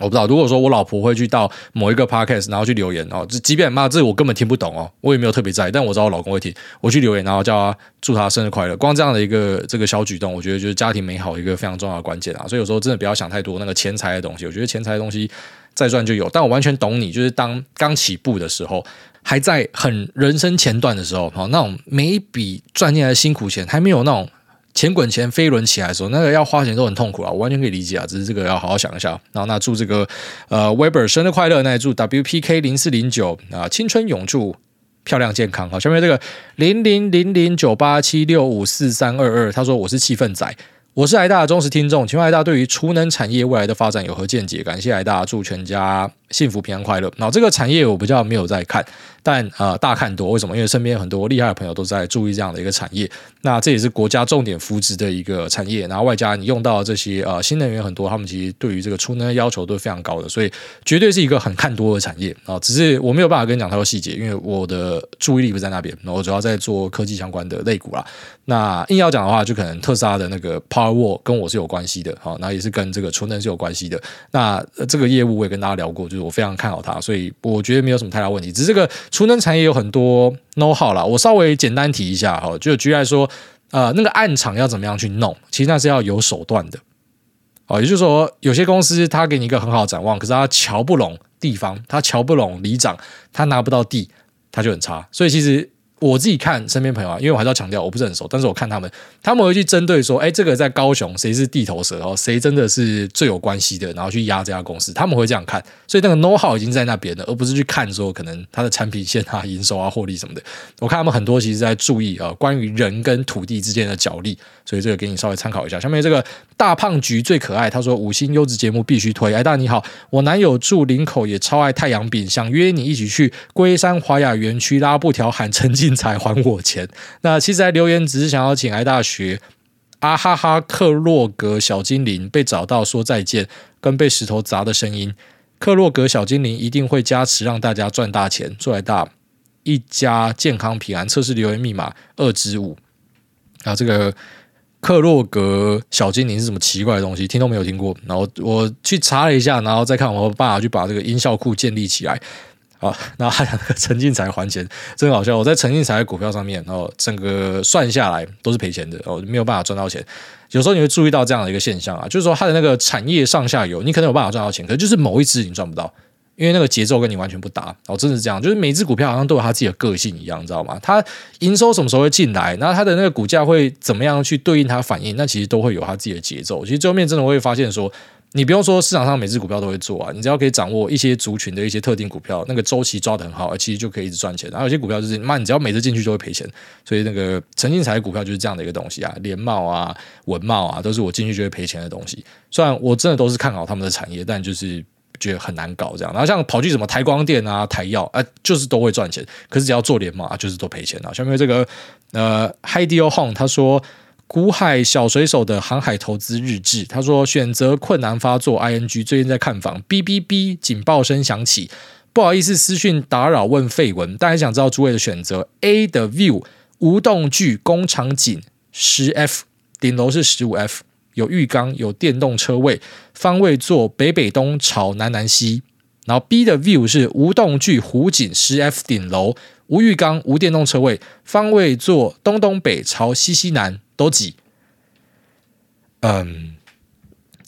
我不知道，如果说我老婆会去到某一个 podcast，然后去留言哦，这即便骂这我根本听不懂哦，我也没有特别在意，但我知道我老公会听，我去留言，然后叫他祝他生日快乐，光这样的一个这个小举动，我觉得就是家庭美好一个非常重要的关键啊。所以有时候真的不要想太多那个钱财的东西，我觉得钱财的东西再赚就有，但我完全懂你，就是当刚起步的时候，还在很人生前段的时候，好，那种每一笔赚进来的辛苦钱还没有那种。钱滚钱飞轮起来的时候，那个要花钱都很痛苦啊，我完全可以理解啊，只是这个要好好想一下。然后那祝这个呃 Weber 生日快乐，那也祝 WPK 零四零九啊青春永驻，漂亮健康。好，下面这个零零零零九八七六五四三二二，他说我是气氛仔，我是癌大的忠实听众，请问癌大对于储能产业未来的发展有何见解？感谢癌大，祝全家幸福平安快乐。那这个产业我比较没有在看。但呃，大看多为什么？因为身边很多厉害的朋友都在注意这样的一个产业，那这也是国家重点扶植的一个产业。然后外加你用到这些呃新能源很多，他们其实对于这个储能的要求都是非常高的，所以绝对是一个很看多的产业啊。只是我没有办法跟你讲太多细节，因为我的注意力不在那边，我主要在做科技相关的类股啦。那硬要讲的话，就可能特斯拉的那个而我跟我是有关系的，好，那也是跟这个储能是有关系的。那这个业务我也跟大家聊过，就是我非常看好它，所以我觉得没有什么太大问题。只是这个。储能产业有很多 know how 啦，我稍微简单提一下哈，就举例来说，呃，那个暗场要怎么样去弄，其实那是要有手段的，哦，也就是说，有些公司他给你一个很好的展望，可是他瞧不拢地方，他瞧不拢里长，他拿不到地，他就很差。所以其实我自己看身边朋友啊，因为我还是要强调我不是很熟，但是我看他们，他们会去针对说，哎，这个在高雄谁是地头蛇哦，谁真的是最有关系的，然后去压这家公司，他们会这样看，所以那个 know how 已经在那边了，而不是去看说可能他的产品线啊、营收啊、获利什么的。我看他们很多其实在注意啊，关于人跟土地之间的角力，所以这个给你稍微参考一下。下面这个大胖橘最可爱，他说五星优质节目必须推。哎，大你好，我男友住林口，也超爱太阳饼，想约你一起去龟山华雅园区拉布条喊陈进才还我钱。那其实来留言只是想要请来大学啊哈哈克洛格小精灵被找到说再见，跟被石头砸的声音。克洛格小精灵一定会加持，让大家赚大钱，做来大一家健康平安。测试留言密码二之五。啊，这个克洛格小精灵是什么奇怪的东西？听都没有听过。然后我去查了一下，然后再看我爸爸去把这个音效库建立起来。啊，然后还有那个陈进财还钱，真好笑。我在陈进财的股票上面，然后整个算下来都是赔钱的，哦，没有办法赚到钱。有时候你会注意到这样的一个现象啊，就是说它的那个产业上下游，你可能有办法赚到钱，可是就是某一支你赚不到，因为那个节奏跟你完全不搭。哦，真的是这样，就是每支股票好像都有它自己的个性一样，你知道吗？它营收什么时候会进来，然后它的那个股价会怎么样去对应它反应，那其实都会有它自己的节奏。其实最后面真的会发现说。你不用说市场上每只股票都会做啊，你只要可以掌握一些族群的一些特定股票，那个周期抓得很好，其实就可以一直赚钱。然后有些股票就是，那你只要每次进去就会赔钱。所以那个陈进财股票就是这样的一个东西啊，联茂啊、文茂啊，都是我进去就会赔钱的东西。虽然我真的都是看好他们的产业，但就是觉得很难搞这样。然后像跑去什么台光电啊、台药啊，就是都会赚钱，可是只要做联茂啊，就是都赔钱啊。下面这个呃，Hidio Hong 他说。股海小水手的航海投资日志，他说选择困难发作，ING 最近在看房，B B B 警报声响起，不好意思私讯打扰问废文，但还想知道诸位的选择，A 的 View 无动距工厂景十 F 顶楼是十五 F，有浴缸有电动车位，方位坐北北东朝南南西，然后 B 的 View 是无动距湖景十 F 顶楼无浴缸无电动车位，方位坐东东北朝西西南。都挤，嗯，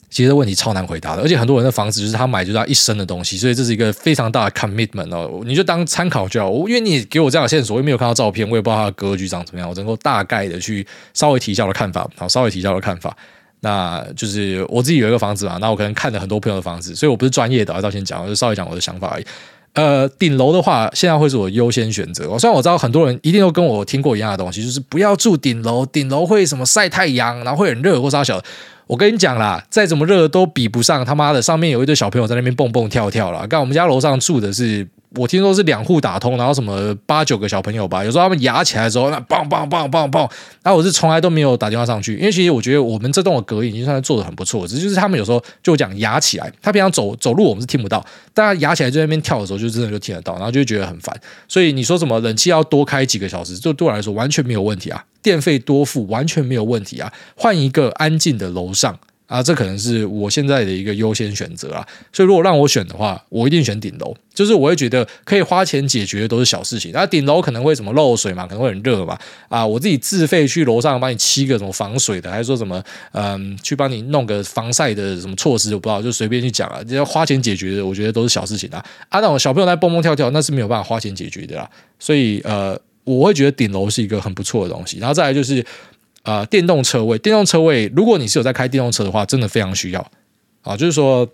其实这问题超难回答的，而且很多人的房子就是他买就是他一生的东西，所以这是一个非常大的 commitment 哦。你就当参考就好，我因为你给我这样的线索，我也没有看到照片，我也不知道他的格局长怎么样，我能够大概的去稍微提一下我的看法，好，稍微提一下我的看法。那就是我自己有一个房子嘛，那我可能看了很多朋友的房子，所以我不是专业的，我要先讲，我就稍微讲我的想法而已。呃，顶楼的话，现在会是我优先选择。虽然我知道很多人一定都跟我听过一样的东西，就是不要住顶楼，顶楼会什么晒太阳，然后会很热或啥小。我跟你讲啦，再怎么热都比不上他妈的上面有一堆小朋友在那边蹦蹦跳跳啦。刚我们家楼上住的是。我听说是两户打通，然后什么八九个小朋友吧，有时候他们压起来的时候，那棒棒棒棒棒，然后我是从来都没有打电话上去，因为其实我觉得我们这栋的隔音已经算是做的很不错，只是就是他们有时候就讲压起来，他平常走走路我们是听不到，但他牙起来在那边跳的时候，就真的就听得到，然后就觉得很烦。所以你说什么冷气要多开几个小时，就对我来说完全没有问题啊，电费多付完全没有问题啊，换一个安静的楼上。啊，这可能是我现在的一个优先选择啊，所以如果让我选的话，我一定选顶楼。就是我会觉得可以花钱解决的都是小事情，那顶楼可能会什么漏水嘛，可能会很热嘛，啊，我自己自费去楼上帮你漆个什么防水的，还是说什么，嗯，去帮你弄个防晒的什么措施，我不知道，就随便去讲啊，只要花钱解决的，我觉得都是小事情啊。啊，那种小朋友在蹦蹦跳跳，那是没有办法花钱解决的啦。所以呃，我会觉得顶楼是一个很不错的东西。然后再来就是。呃，电动车位，电动车位，如果你是有在开电动车的话，真的非常需要啊，就是说。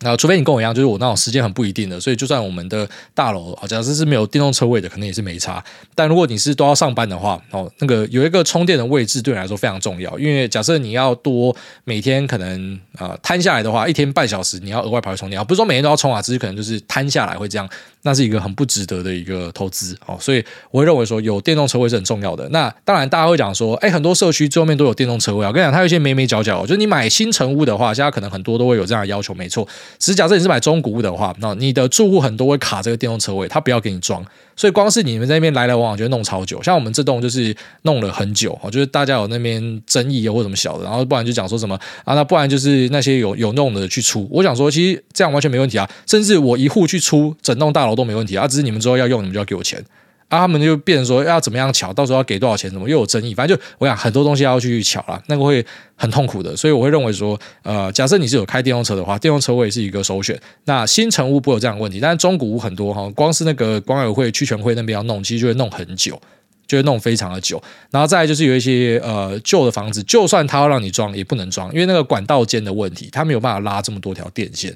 那除非你跟我一样，就是我那种时间很不一定的，所以就算我们的大楼啊，假设是没有电动车位的，可能也是没差。但如果你是都要上班的话，哦，那个有一个充电的位置对你来说非常重要，因为假设你要多每天可能啊摊下来的话，一天半小时你要额外跑去充电啊，不是说每天都要充啊，只是可能就是摊下来会这样，那是一个很不值得的一个投资哦。所以我会认为说有电动车位是很重要的。那当然大家会讲说，哎，很多社区最后面都有电动车位啊。我跟你讲，它有一些眉眉角角，就是你买新城屋的话，现在可能很多都会有这样的要求，没错。只是假设你是买中古屋的话，那你的住户很多会卡这个电动车位，他不要给你装，所以光是你们在那边来来往往就弄超久。像我们这栋就是弄了很久，就是大家有那边争议啊或什么小的，然后不然就讲说什么啊，那不然就是那些有有弄的去出。我想说，其实这样完全没问题啊，甚至我一户去出整栋大楼都没问题啊，只是你们之后要用，你们就要给我钱。啊，他们就变成说要怎么样乔，到时候要给多少钱，怎么又有争议，反正就我想很多东西要去乔了，那个会很痛苦的，所以我会认为说，呃，假设你是有开电动车的话，电动车位是一个首选。那新成屋不会有这样的问题，但是中古屋很多哈，光是那个管委会、区权会那边要弄，其实就会弄很久。就会弄非常的久。然后再来就是有一些呃旧的房子，就算他要让你装，也不能装，因为那个管道间的问题，他没有办法拉这么多条电线，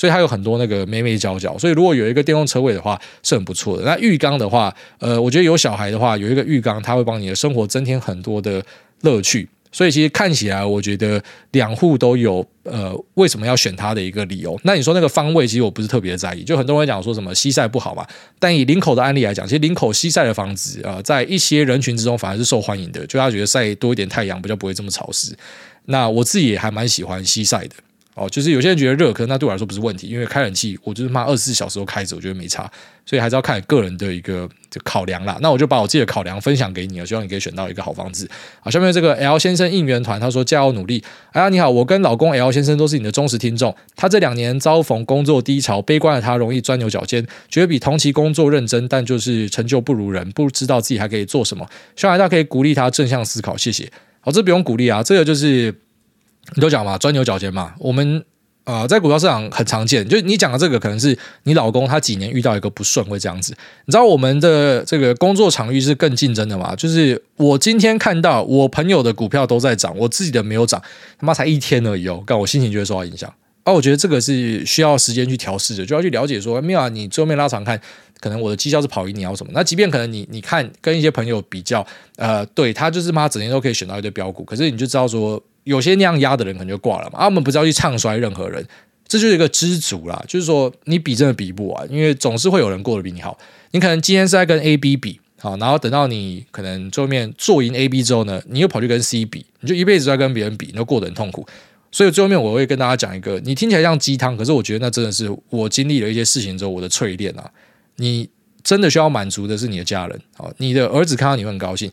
所以它有很多那个眉眉角角。所以如果有一个电动车位的话，是很不错的。那浴缸的话，呃，我觉得有小孩的话，有一个浴缸，它会帮你的生活增添很多的乐趣。所以其实看起来，我觉得两户都有呃为什么要选它的一个理由。那你说那个方位，其实我不是特别在意。就很多人讲说什么西晒不好嘛，但以林口的案例来讲，其实林口西晒的房子啊、在一些人群之中反而是受欢迎的，就他觉得晒多一点太阳比较不会这么潮湿。那我自己也还蛮喜欢西晒的。哦，就是有些人觉得热，可是那对我来说不是问题，因为开冷气，我就是妈二十四小时都开着，我觉得没差，所以还是要看个人的一个考量啦。那我就把我自己的考量分享给你了，希望你可以选到一个好房子。好，下面这个 L 先生应援团他说加油努力。哎呀，你好，我跟老公 L 先生都是你的忠实听众。他这两年遭逢工作低潮，悲观的他容易钻牛角尖，觉得比同期工作认真，但就是成就不如人，不知道自己还可以做什么。希望大家可以鼓励他正向思考，谢谢。好，这不用鼓励啊，这个就是。你都讲嘛，钻牛角尖嘛。我们呃，在股票市场很常见，就你讲的这个，可能是你老公他几年遇到一个不顺会这样子。你知道我们的这个工作场域是更竞争的嘛？就是我今天看到我朋友的股票都在涨，我自己的没有涨，他妈才一天而已哦，但我心情就会受到影响。啊，我觉得这个是需要时间去调试的，就要去了解说，没有啊，你最后面拉长看，可能我的绩效是跑赢你要什么？那即便可能你你看跟一些朋友比较，呃，对他就是妈整天都可以选到一堆标股，可是你就知道说。有些那样压的人可能就挂了嘛，啊，我们不是要去唱衰任何人，这就是一个知足啦。就是说，你比真的比不完，因为总是会有人过得比你好。你可能今天是在跟 A、B 比，好，然后等到你可能最后面做赢 A、B 之后呢，你又跑去跟 C 比，你就一辈子在跟别人比，你就过得很痛苦。所以最后面我会跟大家讲一个，你听起来像鸡汤，可是我觉得那真的是我经历了一些事情之后我的淬炼啊。你真的需要满足的是你的家人，好，你的儿子看到你会很高兴，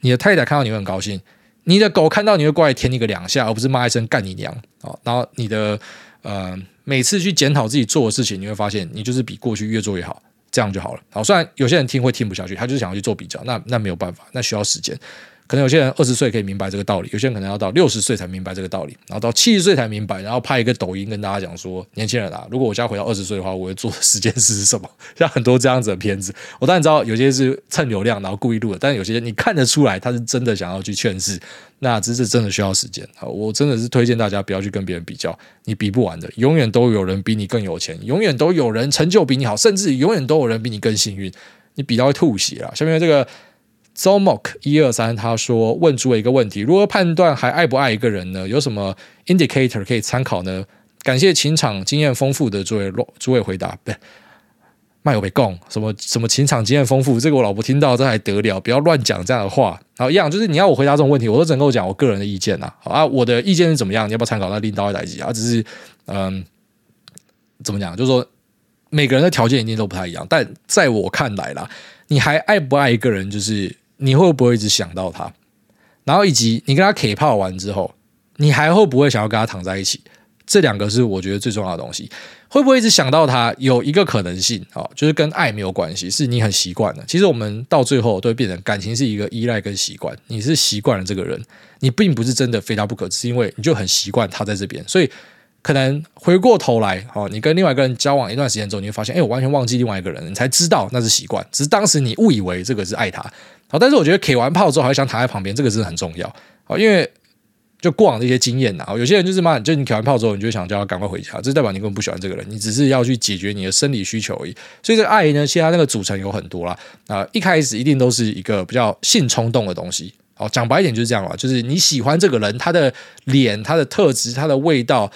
你的太太看到你会很高兴。你的狗看到你会过来舔你个两下，而不是骂一声干你娘啊！然后你的呃，每次去检讨自己做的事情，你会发现你就是比过去越做越好，这样就好了。好，虽然有些人听会听不下去，他就是想要去做比较，那那没有办法，那需要时间。可能有些人二十岁可以明白这个道理，有些人可能要到六十岁才明白这个道理，然后到七十岁才明白，然后拍一个抖音跟大家讲说：年轻人啊，如果我现在回到二十岁的话，我会做的十件事是什么？像很多这样子的片子，我当然知道有些是蹭流量，然后故意录的，但有些你看得出来他是真的想要去劝世，那这是真的需要时间。好，我真的是推荐大家不要去跟别人比较，你比不完的，永远都有人比你更有钱，永远都有人成就比你好，甚至永远都有人比你更幸运，你比到会吐血啊！下面这个。Zomok 一二三，他说问诸位一个问题：如何判断还爱不爱一个人呢？有什么 indicator 可以参考呢？感谢情场经验丰富的诸位诸位回答。不，麦有被供什么什么情场经验丰富？这个我老婆听到这还得了？不要乱讲这样的话。好，一样就是你要我回答这种问题，我都只能够讲我个人的意见呐。好啊，我的意见是怎么样？你要不要参考？那领导来几啊？只是嗯，怎么讲？就是说每个人的条件一定都不太一样，但在我看来啦，你还爱不爱一个人，就是。你会不会一直想到他？然后以及你跟他 K 泡完之后，你还会不会想要跟他躺在一起？这两个是我觉得最重要的东西。会不会一直想到他？有一个可能性啊，就是跟爱没有关系，是你很习惯了。其实我们到最后都会变成感情是一个依赖跟习惯。你是习惯了这个人，你并不是真的非他不可，只是因为你就很习惯他在这边，所以。可能回过头来，哦，你跟另外一个人交往一段时间之后，你会发现，哎，我完全忘记另外一个人，你才知道那是习惯，只是当时你误以为这个是爱他，好，但是我觉得 K 完炮之后还想躺在旁边，这个真的很重要，好，因为就过往的一些经验呐，有些人就是嘛，就你 K 完炮之后，你就想叫他赶快回家，这代表你根本不喜欢这个人，你只是要去解决你的生理需求而已。所以这个爱呢，其实它那个组成有很多啦，啊，一开始一定都是一个比较性冲动的东西，哦，讲白一点就是这样嘛，就是你喜欢这个人，他的脸、他的特质、他的味道。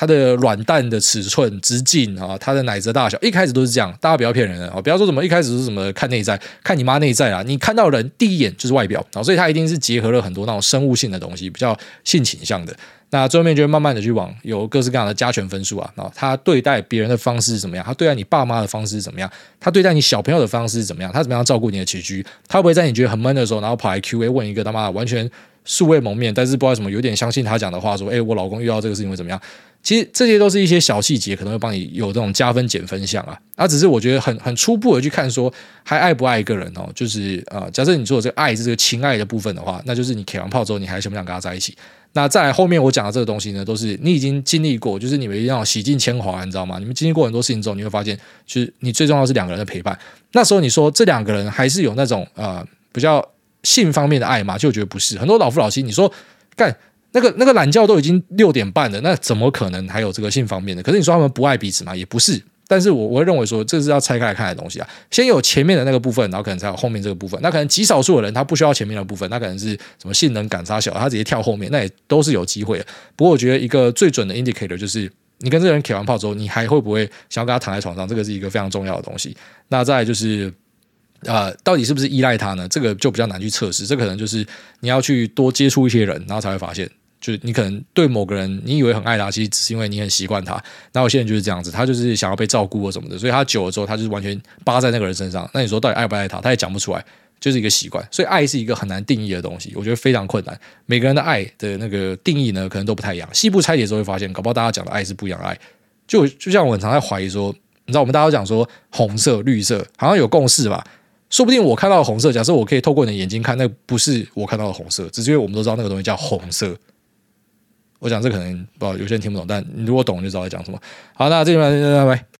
它的软蛋的尺寸、直径啊，它的奶子大小，一开始都是这样。大家不要骗人啊！不要说什么一开始是什么看内在，看你妈内在啊！你看到人第一眼就是外表啊，所以它一定是结合了很多那种生物性的东西，比较性倾向的。那最后面就会慢慢的去往有各式各样的加权分数啊。啊，他对待别人的方式是怎么样？他对待你爸妈的方式是怎么样？他对待你小朋友的方式是怎么样？他怎么样照顾你的起居？他会不会在你觉得很闷的时候，然后跑来 Q A 问一个他妈完全素未谋面，但是不知道什么有点相信他讲的话，说：“哎，我老公遇到这个事情会怎么样？”其实这些都是一些小细节，可能会帮你有这种加分减分项啊。啊，只是我觉得很很初步的去看，说还爱不爱一个人哦，就是啊、呃，假设你说的这个爱是这个情爱的部分的话，那就是你开完炮之后，你还想不想跟他在一起？那再后面我讲的这个东西呢，都是你已经经历过，就是你们一定要洗尽铅华，你知道吗？你们经历过很多事情之后，你会发现，就是你最重要是两个人的陪伴。那时候你说这两个人还是有那种呃比较性方面的爱吗？就觉得不是。很多老夫老妻，你说干那个那个懒觉都已经六点半了，那怎么可能还有这个性方面的？可是你说他们不爱彼此吗？也不是。但是我我会认为说，这是要拆开来看的东西啊。先有前面的那个部分，然后可能才有后面这个部分。那可能极少数的人他不需要前面的部分，那可能是什么性能感差小，他直接跳后面，那也都是有机会。不过我觉得一个最准的 indicator 就是，你跟这个人 K 完炮之后，你还会不会想要跟他躺在床上？这个是一个非常重要的东西。那再就是，呃，到底是不是依赖他呢？这个就比较难去测试。这、可能就是你要去多接触一些人，然后才会发现。就是你可能对某个人，你以为很爱他，其实只是因为你很习惯他。那有些人就是这样子，他就是想要被照顾或什么的，所以他久了之后，他就是完全扒在那个人身上。那你说到底爱不爱他？他也讲不出来，就是一个习惯。所以爱是一个很难定义的东西，我觉得非常困难。每个人的爱的那个定义呢，可能都不太一样。细部拆解之后会发现，搞不好大家讲的爱是不一样的爱。就就像我很常在怀疑说，你知道我们大家都讲说红色、绿色好像有共识吧？说不定我看到的红色，假设我可以透过你的眼睛看，那不是我看到的红色，只是因为我们都知道那个东西叫红色。我讲这可能不知道有些人听不懂，但你如果懂你就知道在讲什么。好，那这边拜拜。